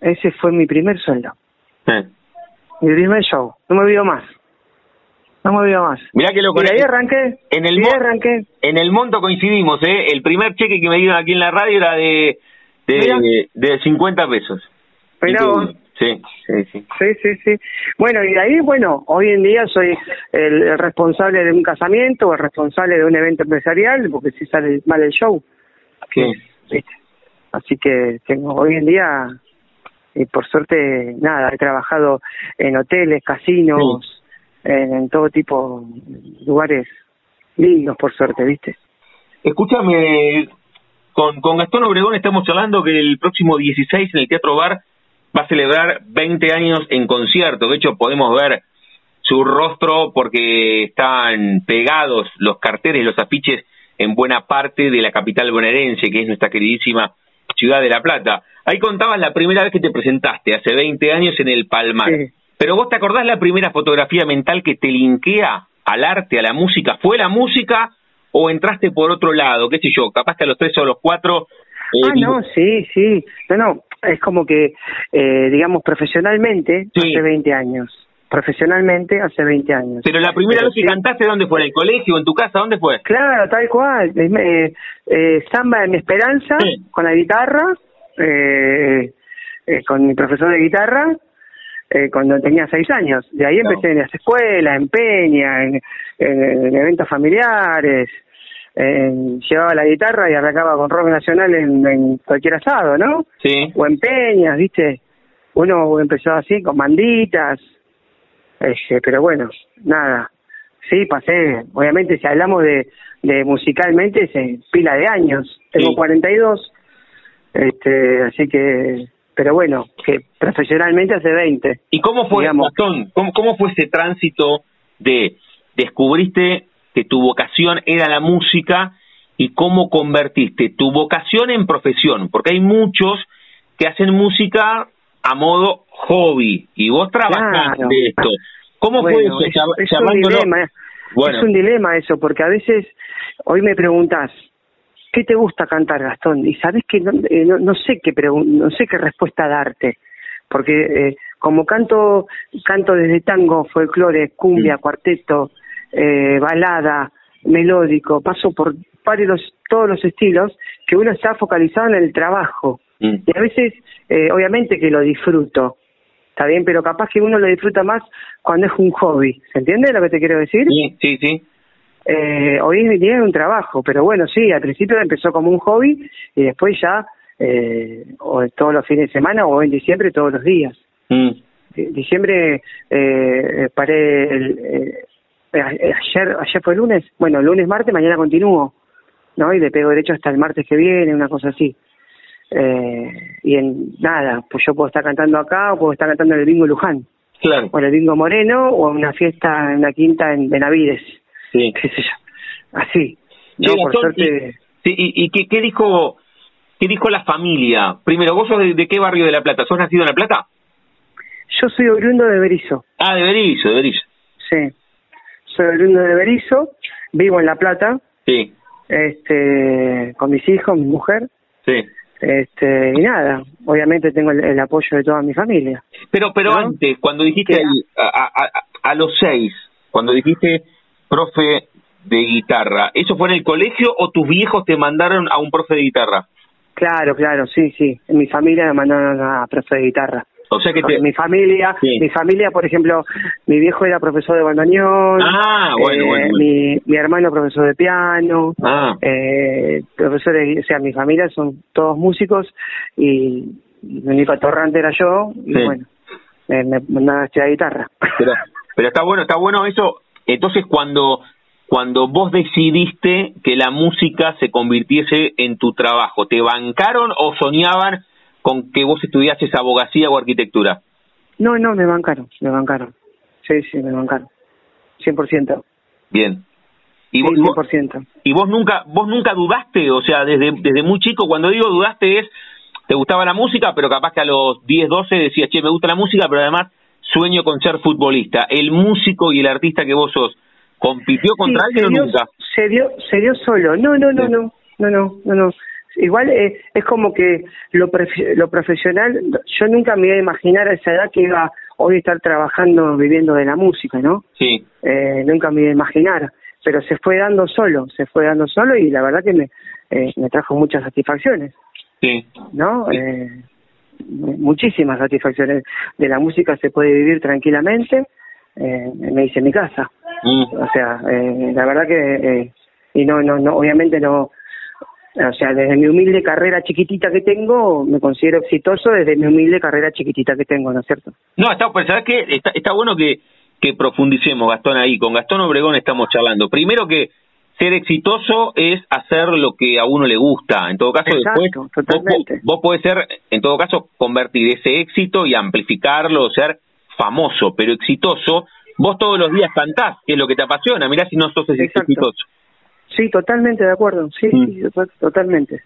Ese fue mi primer sueldo. Mi primer show, no me olvido más. No me olvido más. Mirá que loco. Y ahí arranqué. En el, arranqué. en el monto coincidimos, ¿eh? El primer cheque que me dieron aquí en la radio era de, de, de 50 pesos. Mirá Sí, sí, sí. Sí, sí, sí. Bueno, y de ahí, bueno, hoy en día soy el, responsable de un casamiento o el responsable de un evento empresarial, porque si sale mal el show. Sí. Así que tengo hoy en día, y por suerte, nada, he trabajado en hoteles, casinos, en, todo tipo de lugares lindos, por suerte, ¿viste? Escúchame, con, con Gastón Obregón estamos charlando que el próximo 16 en el Teatro Bar va a celebrar 20 años en concierto. De hecho, podemos ver su rostro porque están pegados los carteles, los afiches en buena parte de la capital bonaerense, que es nuestra queridísima ciudad de La Plata. Ahí contabas la primera vez que te presentaste, hace 20 años en el Palmar. Pero vos te acordás la primera fotografía mental que te linkea al arte, a la música, ¿fue la música o entraste por otro lado? ¿Qué sé yo? Capaz que a los tres o a los cuatro. Eh, ah, no, sí, sí. No, no, es como que, eh, digamos, profesionalmente, hace 20 años. Profesionalmente hace 20 años. Pero la primera vez que cantaste, ¿dónde fue? ¿En el colegio, en tu casa? ¿Dónde fue? Claro, tal cual. Eh, eh, Samba de mi esperanza, con la guitarra, eh, con mi profesor de guitarra, eh, cuando tenía seis años. De ahí empecé en las escuelas, en peña, en, eventos familiares. llevaba la guitarra y arrancaba con rock nacional en, cualquier asado, ¿no? Sí. O en peñas, ¿viste? Uno empezó así, con banditas. Este, pero bueno, nada. Sí, pasé. Obviamente, si hablamos de, de musicalmente, es pila de años. Tengo 42. Este, así que pero bueno, que profesionalmente hace 20. ¿Y cómo fue, Gastón, cómo, cómo fue ese tránsito de descubriste que tu vocación era la música y cómo convertiste tu vocación en profesión? Porque hay muchos que hacen música a modo hobby y vos trabajás de esto. ¿Cómo fue eso? Es, un dilema, es un dilema eso, porque a veces hoy me preguntas, ¿qué te gusta cantar, Gastón? Y sabes que no, eh, no, sé qué no sé qué respuesta darte, porque eh, como canto canto desde tango, folclore, cumbia, cuarteto, eh, balada, melódico, paso por varios todos los estilos que uno está focalizado en el trabajo mm. y a veces obviamente que lo disfruto está bien pero capaz que uno lo disfruta más cuando es un hobby ¿se entiende lo que te quiero decir? sí sí sí eh, hoy en día es un trabajo, pero bueno, sí, al principio empezó como un hobby y después ya eh, o todos los fines de semana o en diciembre todos los días. Mm. Diciembre eh, paré el, eh, ayer ayer fue el lunes, bueno, lunes, martes, mañana continúo, ¿no? Y le pego derecho hasta el martes que viene, una cosa así. Eh, y en nada, pues yo puedo estar cantando acá o puedo estar cantando en el bingo Luján. Claro. O en el bingo Moreno o en una fiesta en la quinta en Benavides. Sí. Así. No, por suerte... y, y, qué, qué, dijo qué dijo la familia? Primero, ¿vos sos de, qué barrio de La Plata? ¿Sos nacido en La Plata? Yo soy oriundo de Berizo. Ah, de Berizo, de Berizo. Sí. Soy oriundo de Berizo, vivo en La Plata. Sí. Este, con mis hijos, mi mujer. Sí. Este, y nada, obviamente tengo el, apoyo de toda mi familia. Pero pero antes, cuando dijiste a, a, a, los seis, cuando dijiste profe de guitarra, ¿eso fue en el colegio o tus viejos te mandaron a un profe de guitarra? Claro, claro, sí, sí. En mi familia me mandaron a profe de guitarra. O sea que mi familia, mi familia, por ejemplo, mi viejo era profesor de bandoneón, ah, bueno, eh, bueno, Mi, mi hermano profesor de piano, ah. eh, profesores, o sea, mi familia son todos músicos y mi único atorrante era yo y bueno, me, me mandaba a estudiar guitarra. Pero, pero está bueno, está bueno eso. Entonces cuando cuando vos decidiste que la música se convirtiese en tu trabajo, ¿te bancaron o soñaban con que vos estudiases abogacía o arquitectura? No, no, me bancaron, me bancaron. Sí, sí, me bancaron. 100%. Bien. ¿Y vos, 100%. ¿Y vos nunca vos nunca dudaste? O sea, desde, desde muy chico, cuando digo dudaste es, te gustaba la música, pero capaz que a los 10, 12 decías, che, me gusta la música, pero además sueño con ser futbolista. El músico y el artista que vos sos, ¿compitió contra alguien o nunca? Se dio, se dio solo. No, no, no, no, no, no, no, no. Igual eh, es como que lo, lo profesional, yo nunca me iba a imaginar a esa edad que iba hoy estar trabajando, viviendo de la música, ¿no? Sí. Eh, nunca me iba a imaginar, pero se fue dando solo, se fue dando solo y la verdad que me, eh, me trajo muchas satisfacciones. Sí. ¿No? Eh, muchísimas satisfacciones. De la música se puede vivir tranquilamente, eh, me dice mi casa. Mm. O sea, eh, la verdad que, eh, y no, no, no, obviamente no, o sea, desde mi humilde carrera chiquitita que tengo, me considero exitoso desde mi humilde carrera chiquitita que tengo, ¿no es cierto? No, está, pero ¿sabes qué? Está, está bueno que, que profundicemos, Gastón, ahí. Con Gastón Obregón estamos charlando. Primero que ser exitoso es hacer lo que a uno le gusta. En todo caso, después totalmente. Vos, podés ser, en todo caso, convertir ese éxito y amplificarlo, ser famoso, pero exitoso. Vos todos los días cantás, que es lo que te apasiona. Mirá si no sos exitoso. Sí, totalmente de acuerdo. Sí, mm. totalmente.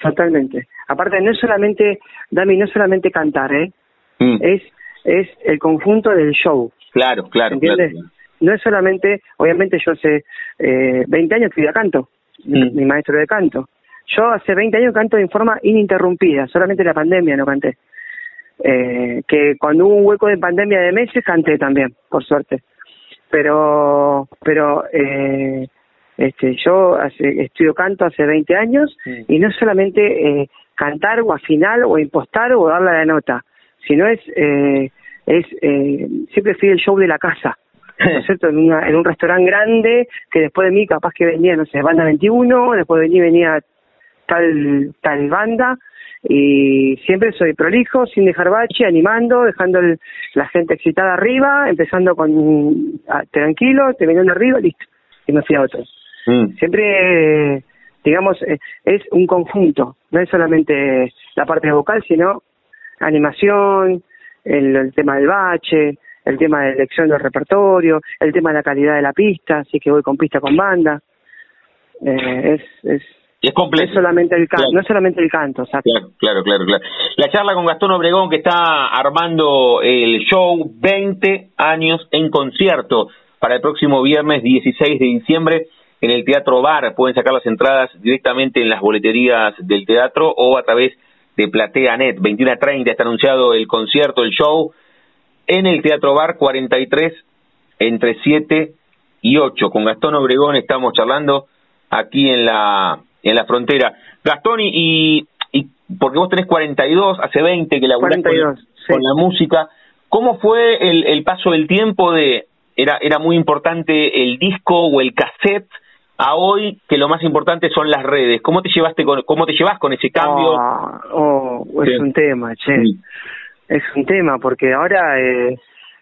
Totalmente. Aparte, no es solamente, Dami, no es solamente cantar, ¿eh? Mm. Es, es el conjunto del show. Claro, claro. ¿Entiendes? No es solamente, obviamente yo hace eh, 20 años estudié canto, Mm. mi maestro de canto. Yo hace 20 años canto en forma ininterrumpida, solamente la pandemia no canté. Eh, que cuando hubo un hueco de pandemia de meses canté también, por suerte. Pero, pero eh, este, yo hace, estudio canto hace 20 años y no solamente eh, cantar o afinar o impostar o darle la nota, sino es, eh, es eh, siempre fui el show de la casa. ¿no es cierto? En, una, en un restaurante grande, que después de mí capaz que venía, no sé, banda 21, después de mí venía tal, tal banda, y siempre soy prolijo, sin dejar bache, animando, dejando el, la gente excitada arriba, empezando con a, tranquilo, terminando arriba, listo, y me fui a otro. Mm. Siempre, digamos, eh, es un conjunto, no es solamente la parte vocal, sino animación, el, el tema del bache, el tema de elección del repertorio, el tema de la calidad de la pista, así que voy con pista con banda. Eh, es, es, es completo. No solamente el canto, no es solamente el canto. Claro, claro, claro, claro. La charla con Gastón Obregón que está armando el show 20 años en concierto para el próximo viernes 16 de diciembre en el Teatro Bar. Pueden sacar las entradas directamente en las boleterías del teatro o a través de PlateaNet. 21 a 30 está anunciado el concierto, el show en el Teatro Bar 43 entre 7 y 8. Con Gastón Obregón estamos charlando aquí en la en la frontera. Gastón, y, y porque vos tenés 42, hace 20 que laburás 42, con, sí. con la música, ¿cómo fue el, el paso del tiempo de, era, era muy importante el disco o el cassette, a hoy que lo más importante son las redes. ¿Cómo te llevaste con, cómo te llevas con ese cambio? Oh, oh es Sí. un tema, che. Sí. Es un tema porque ahora eh,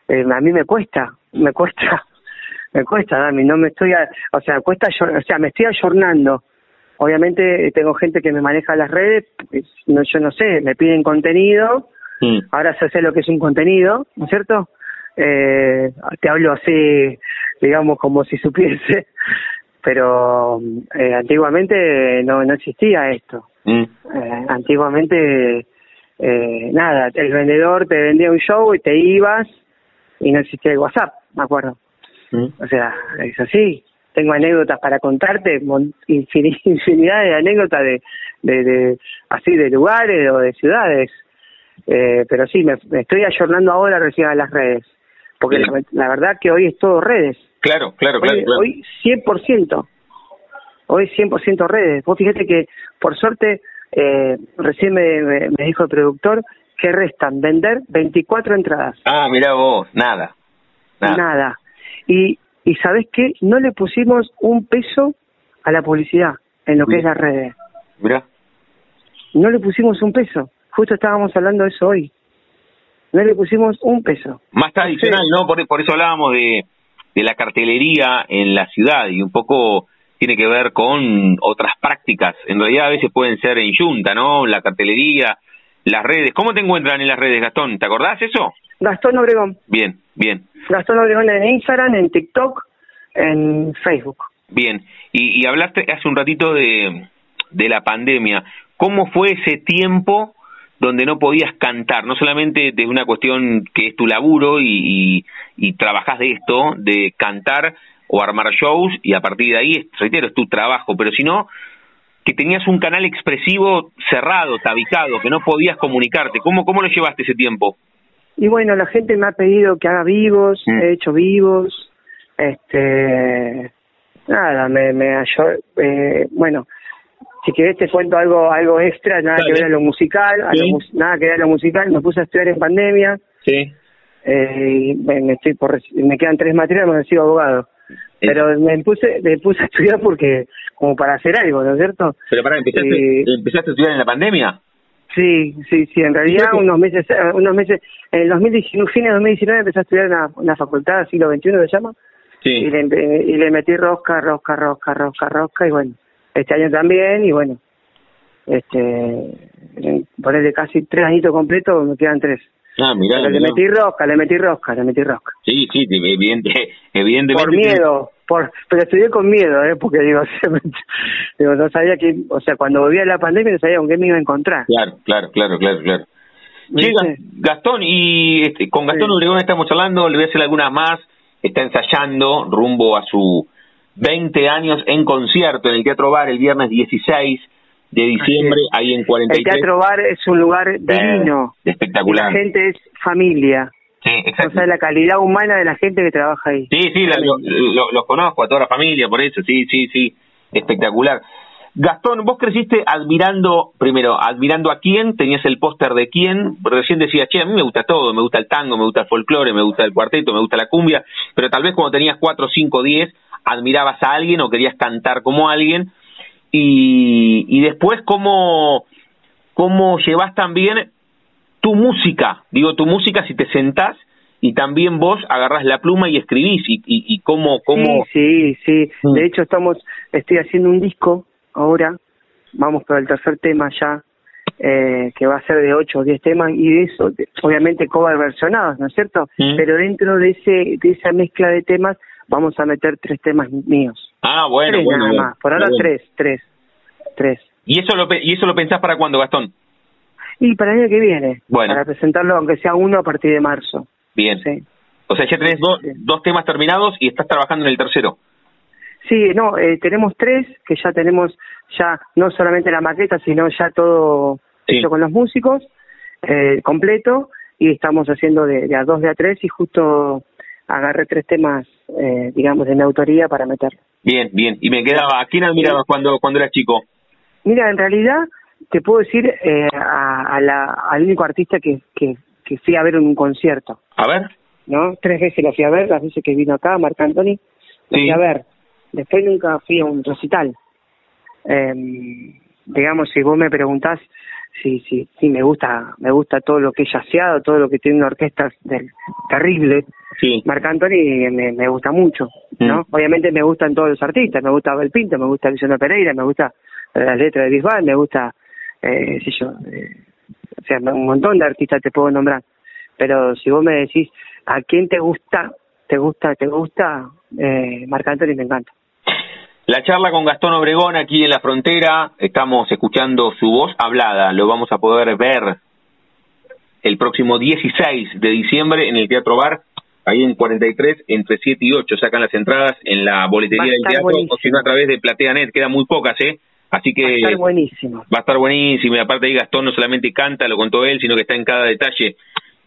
eh, a mí me cuesta, me cuesta, me cuesta, Dami, no me estoy, a- o sea, cuesta, o sea, me estoy ayornando. Obviamente eh, tengo gente que me maneja las redes, pues, no, yo no sé, me piden contenido, Mm. ahora se sé lo que es un contenido, ¿no es cierto? Eh, te hablo así, digamos, como si supiese, pero eh, antiguamente no, no existía esto. Mm. Eh, antiguamente, eh, nada, el vendedor te vendía un show y te ibas y no existía el WhatsApp, me acuerdo. Mm. O sea, es así. Tengo anécdotas para contarte, infinidad de anécdotas de, de, de así de lugares o de ciudades. Eh, pero sí, me, me estoy ayornando ahora recién a las redes. Porque la, la verdad que hoy es todo redes. Claro, claro, claro. Hoy, claro. hoy 100%. Hoy 100% redes. Vos fíjate que, por suerte, eh, recién me, me, me dijo el productor que restan vender 24 entradas. Ah, mira vos, nada. Nada. Y, y ¿sabés qué? No le pusimos un peso a la publicidad en lo que es las redes. Mira. No le pusimos un peso. Justo estábamos hablando de eso hoy. No le pusimos un peso. Más tradicional, ¿no? Por, por eso hablábamos de, de la cartelería en la ciudad y un poco tiene que ver con otras prácticas. En realidad a veces pueden ser en junta, ¿no? La cartelería, las redes. ¿Cómo te encuentran en las redes, Gastón? ¿Te acordás eso? Gastón Obregón. Bien, bien. Gastón Obregón en Instagram, en TikTok, en Facebook. Bien. Y, y hablaste hace un ratito de, de la pandemia. ¿Cómo fue ese tiempo donde no podías cantar? No solamente de una cuestión que es tu laburo y, y, y trabajás de esto, de cantar o armar shows y a partir de ahí, reitero, es tu trabajo, pero si no, que tenías un canal expresivo cerrado, tabicado, que no podías comunicarte. ¿Cómo, cómo lo llevaste ese tiempo? Y bueno, la gente me ha pedido que haga vivos, Mm. he hecho vivos, este, nada, me, me ayudó, eh, bueno, si querés te cuento algo, algo extra, nada Dale. que ver a lo musical, a Sí. lo mus- nada que ver a lo musical, me puse a estudiar en pandemia, Sí. eh, me, estoy por, me quedan tres materias, me recibo abogado. Eh. Pero me puse, me puse a estudiar porque, como para hacer algo, ¿no es cierto? Pero pará, ¿empezaste, Eh, ¿empezaste a estudiar en la pandemia? Sí, sí, sí, en realidad unos meses, eh, unos meses, en el 2019, fin de 2019 empecé a estudiar en la, en la facultad siglo XXI se llama, y Sí. le, empe- y le metí rosca, rosca, rosca, rosca, rosca, y bueno, este año también, y bueno, este, ponerle casi tres añitos completos, me quedan tres. Ah, mirá. Pero le metí rosca, le metí rosca, le metí rosca. Sí, sí, evidente, evidentemente. Por miedo, por, pero estudié con miedo, ¿eh? porque digo, digo, no sabía que, o sea, cuando volví a la pandemia no sabía con qué me iba a encontrar. Claro, claro, claro, claro, claro. Ga- Gastón, y este, con Gastón Sí. Obregón estamos hablando, le voy a hacer algunas más, está ensayando rumbo a su 20 años en concierto en el Teatro Bar el viernes 16 de diciembre, ahí en El 43. Teatro Bar es un lugar divino. Eh, espectacular. Y la gente es familia. Sí, O exacto. sea, la calidad humana de la gente que trabaja ahí. Sí, sí, la- lo- lo- los conozco a toda la familia, por eso, sí, sí, sí, espectacular. Gastón, vos creciste admirando, primero, admirando a quién, tenías el póster de quién, recién decías, che, a mí me gusta todo, me gusta el tango, me gusta el folclore, me gusta el cuarteto, me gusta la cumbia, pero tal vez cuando tenías 4, 5, 10, admirabas a alguien o querías cantar como alguien, y, y después cómo, cómo llevas también tu música, digo tu música si te sentás y también vos agarrás la pluma y escribís y, y, y cómo, cómo... Sí, sí, sí. Mm. De hecho, estamos, estoy haciendo un disco ahora. Vamos por el tercer tema ya, eh, que va a ser de 8 o 10 temas y de eso, obviamente, cover versionados, ¿no es cierto? Mm. Pero dentro de ese de esa mezcla de temas, vamos a meter tres temas míos. Ah, bueno, tres bueno, nada bueno. más. Por ahora, Bueno. tres, tres, tres. ¿Y eso, lo, ¿Y eso lo pensás para cuándo, Gastón? Y para el año que viene, Bueno. para presentarlo, aunque sea uno a partir de marzo. Bien. Sí. O sea, ya tenés dos, Sí. dos temas terminados y estás trabajando en el tercero. Sí, no, eh, tenemos tres que ya tenemos ya no solamente la maqueta, sino ya todo Sí. hecho con los músicos, eh, completo, y estamos haciendo de, de a dos, de a tres, y justo agarré tres temas, eh, digamos, de mi autoría para meterlo. Bien, bien. Y me quedaba, ¿a quién admirabas cuando, cuando eras chico? Mira, en realidad te puedo decir eh, a, a la, al único artista que, que, que fui a ver en un concierto, A ver. ¿no? Tres veces lo fui a ver, las veces que vino acá, Marc Anthony, lo Sí. fui a ver. Después nunca fui a un recital. Eh, digamos, si vos me preguntás si, si, si me gusta me gusta todo lo que es yaceado, todo lo que tiene una orquesta del, terrible, Sí. Marc Anthony me, me gusta mucho, ¿no? Mm. Obviamente me gustan todos los artistas, me gusta Abel Pinto, me gusta Luciano Pereira, me gusta eh, las letras de Bisbal, me gusta, eh, sé yo, eh, o sea, un montón de artistas te puedo nombrar. Pero si vos me decís a quién te gusta, te gusta, te gusta, eh, Marc Anthony me encanta. La charla con Gastón Obregón aquí en la frontera, estamos escuchando su voz hablada, lo vamos a poder ver el próximo 16 de diciembre en el Teatro Bar, ahí en 43, entre 7 y 8, sacan las entradas en la boletería del teatro, o si no a través de PlateaNet, quedan muy pocas, ¿eh? Así que Va a estar buenísimo. va a estar buenísimo y aparte ahí Gastón no solamente canta, lo contó él, sino que está en cada detalle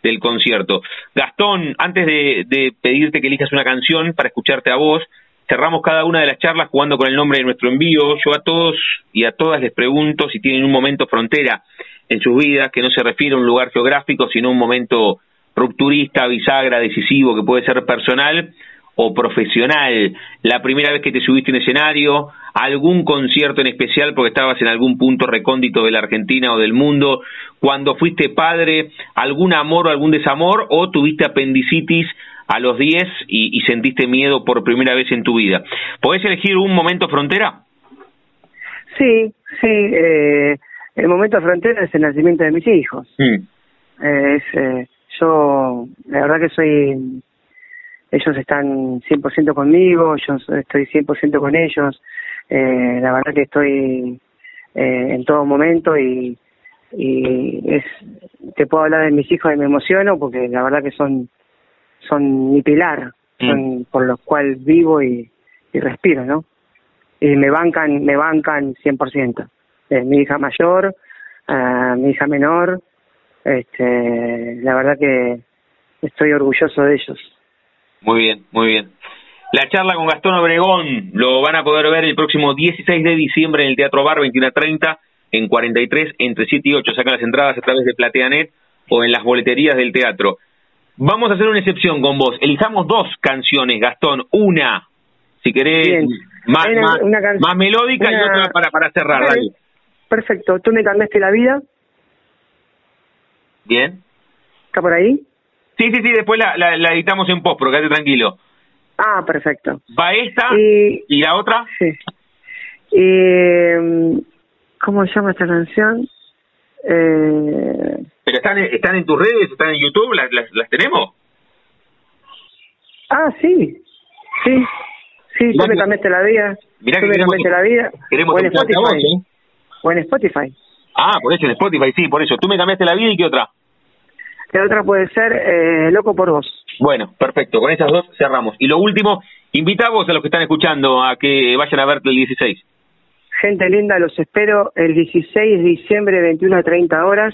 del concierto. Gastón, antes de, de pedirte que elijas una canción para escucharte a vos, cerramos cada una de las charlas jugando con el nombre de nuestro envío. Yo a todos y a todas les pregunto si tienen un momento frontera en sus vidas, que no se refiere a un lugar geográfico, sino a un momento rupturista, bisagra, decisivo, que puede ser personal o profesional. La primera vez que te subiste en escenario, algún concierto en especial porque estabas en algún punto recóndito de la Argentina o del mundo, cuando fuiste padre, algún amor o algún desamor, o tuviste apendicitis a los 10 y, sentiste miedo por primera vez en tu vida. ¿Podés elegir un momento frontera? Sí, sí. Eh, el momento frontera es el nacimiento de mis hijos. Mm. es, eh, yo, la verdad que soy, ellos están 100% conmigo, yo estoy 100% con ellos. Eh, la verdad que estoy eh, en todo momento y, y es, te puedo hablar de mis hijos y me emociono porque la verdad que son son mi pilar, mm. son por los cuales vivo y, y respiro, ¿no? Y me bancan, me bancan 100%. Eh, mi hija mayor, uh, mi hija menor, este, la verdad que estoy orgulloso de ellos. Muy bien, muy bien. La charla con Gastón Obregón lo van a poder ver el próximo 16 de diciembre en el Teatro Bar 21.30 en 43 entre 7 y 8. Sacan las entradas a través de PlateaNet o en las boleterías del teatro. Vamos a hacer una excepción con vos. Elijamos dos canciones, Gastón. Una, si querés, más, más, melódica y otra para, para cerrar. Perfecto. ¿Tú me cambiaste la vida? Bien. ¿Está por ahí? Sí, sí, sí. Después la, la, editamos en post, pero quédate tranquilo. Ah, perfecto. Va esta y, y la otra. Sí. Y, ¿Cómo se llama esta canción? Eh... ¿Pero están, están en tus redes, están en YouTube? ¿Las, las, tenemos? Ah, sí. Sí. Sí, tú me cambiaste la vida. Mirá tú me cambiaste la vida. Queremos o en Spotify. ¿eh? O en Spotify. Ah, por eso, en Spotify, sí, por eso. Tú me cambiaste la vida y qué otra. ¿Qué otra puede ser? Eh, Loco por vos. Bueno, perfecto. Con esas dos cerramos. Y lo último, invitamos a los que están escuchando a que vayan a verte el 16. Gente linda, los espero el 16 de diciembre, 21 a 30 horas,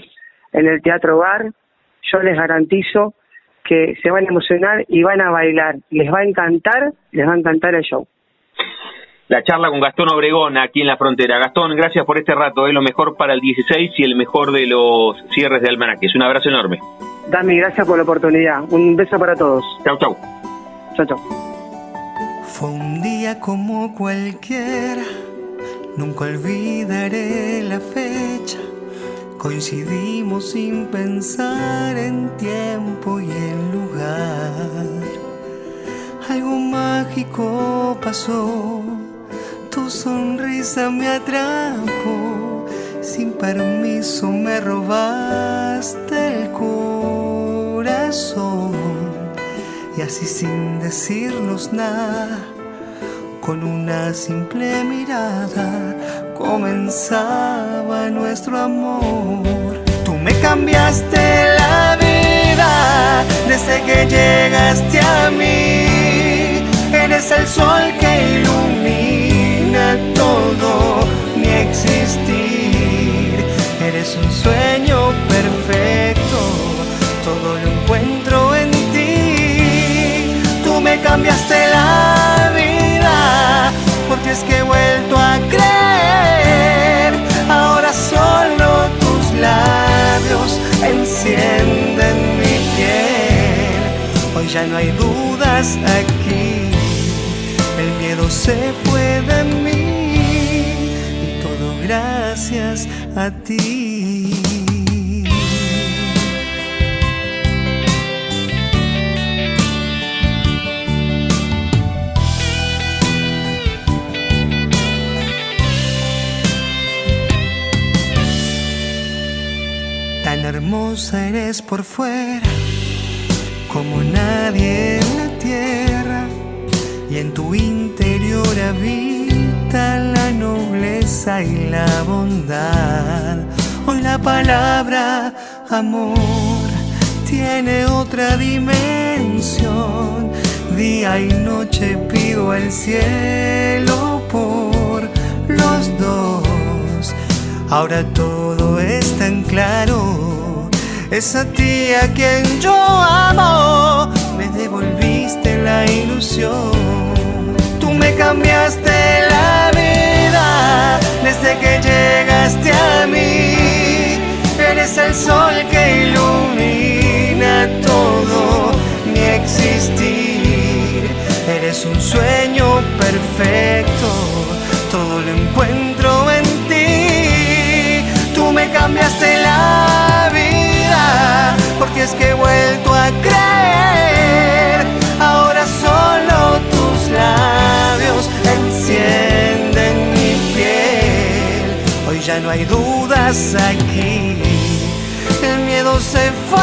en el Teatro Bar. Yo les garantizo que se van a emocionar y van a bailar. Les va a encantar, les va a encantar el show. La charla con Gastón Obregón aquí en la frontera. Gastón, gracias por este rato. Es lo mejor para el 16 y el mejor de los cierres de Almanaques. Un abrazo enorme. Dami, gracias por la oportunidad. Un beso para todos. Chau, chau. Chau, chau. Fue un día como cualquiera Nunca olvidaré la fecha. Coincidimos sin pensar en tiempo y en lugar. Algo mágico pasó. Tu sonrisa me atrapó. Sin permiso me robaste el corazón. Y así sin decirnos nada con una simple mirada comenzaba nuestro amor. Tú me cambiaste la vida desde que llegaste a mí. Eres el sol que ilumina todo mi existir. Eres un sueño perfecto, todo lo encuentro en ti. Tú me cambiaste la vida porque es que he vuelto a creer. Dudas aquí, el miedo se fue de mí y todo gracias a ti. hermosa eres por fuera, como nadie y en tu interior habita la nobleza y la bondad. Hoy la palabra amor tiene otra dimensión. Día y noche pido al cielo por los dos. Ahora todo es tan claro es a ti a quien yo amo, devolviste la ilusión. Tú me cambiaste la vida desde que llegaste a mí. eres el sol que ilumina todo mi existir. Eres un sueño perfecto, todo lo encuentro en ti. Tú me cambiaste la vida, porque es que he vuelto a creer. Labios encienden mi piel. Hoy ya no hay dudas aquí, el miedo se fue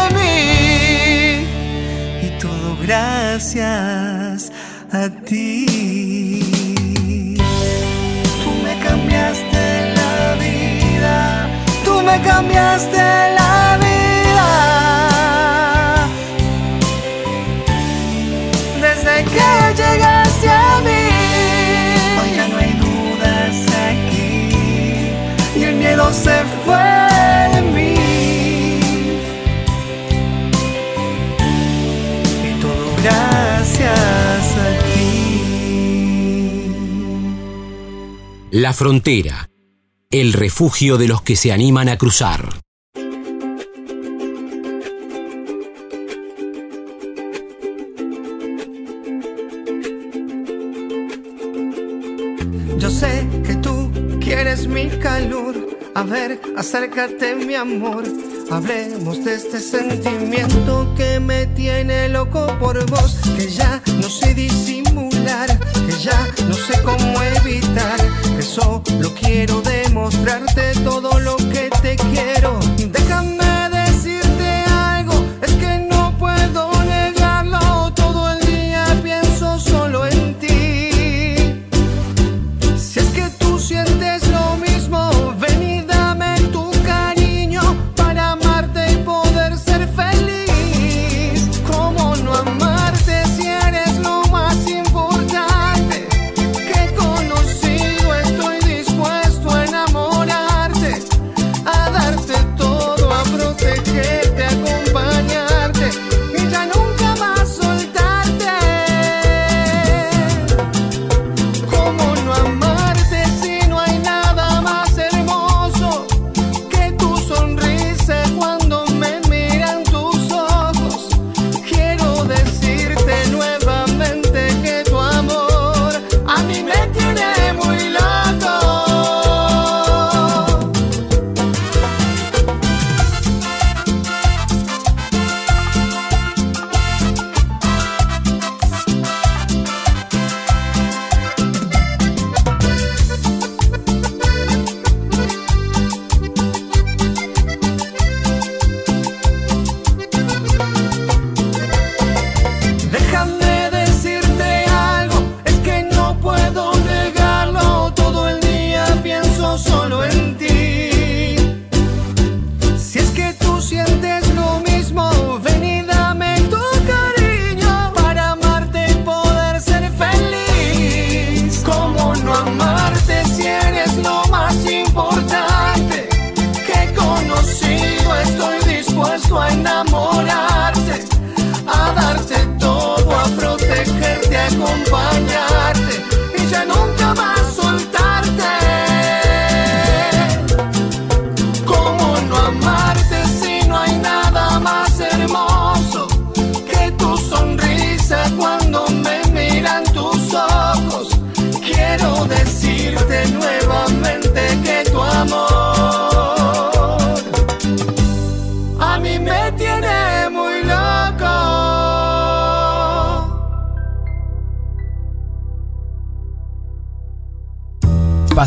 de mí y todo gracias a ti. Tú me cambiaste la vida, tú me cambiaste la vida. La frontera, el refugio de los que se animan a cruzar. Yo sé que tú quieres mi calor. A ver, acércate, mi amor. Hablemos de este sentimiento que me tiene loco por vos. Que ya no sé disimular, que ya no sé cómo evitar. Que solo quiero demostrarte todo lo que te quiero. Déjame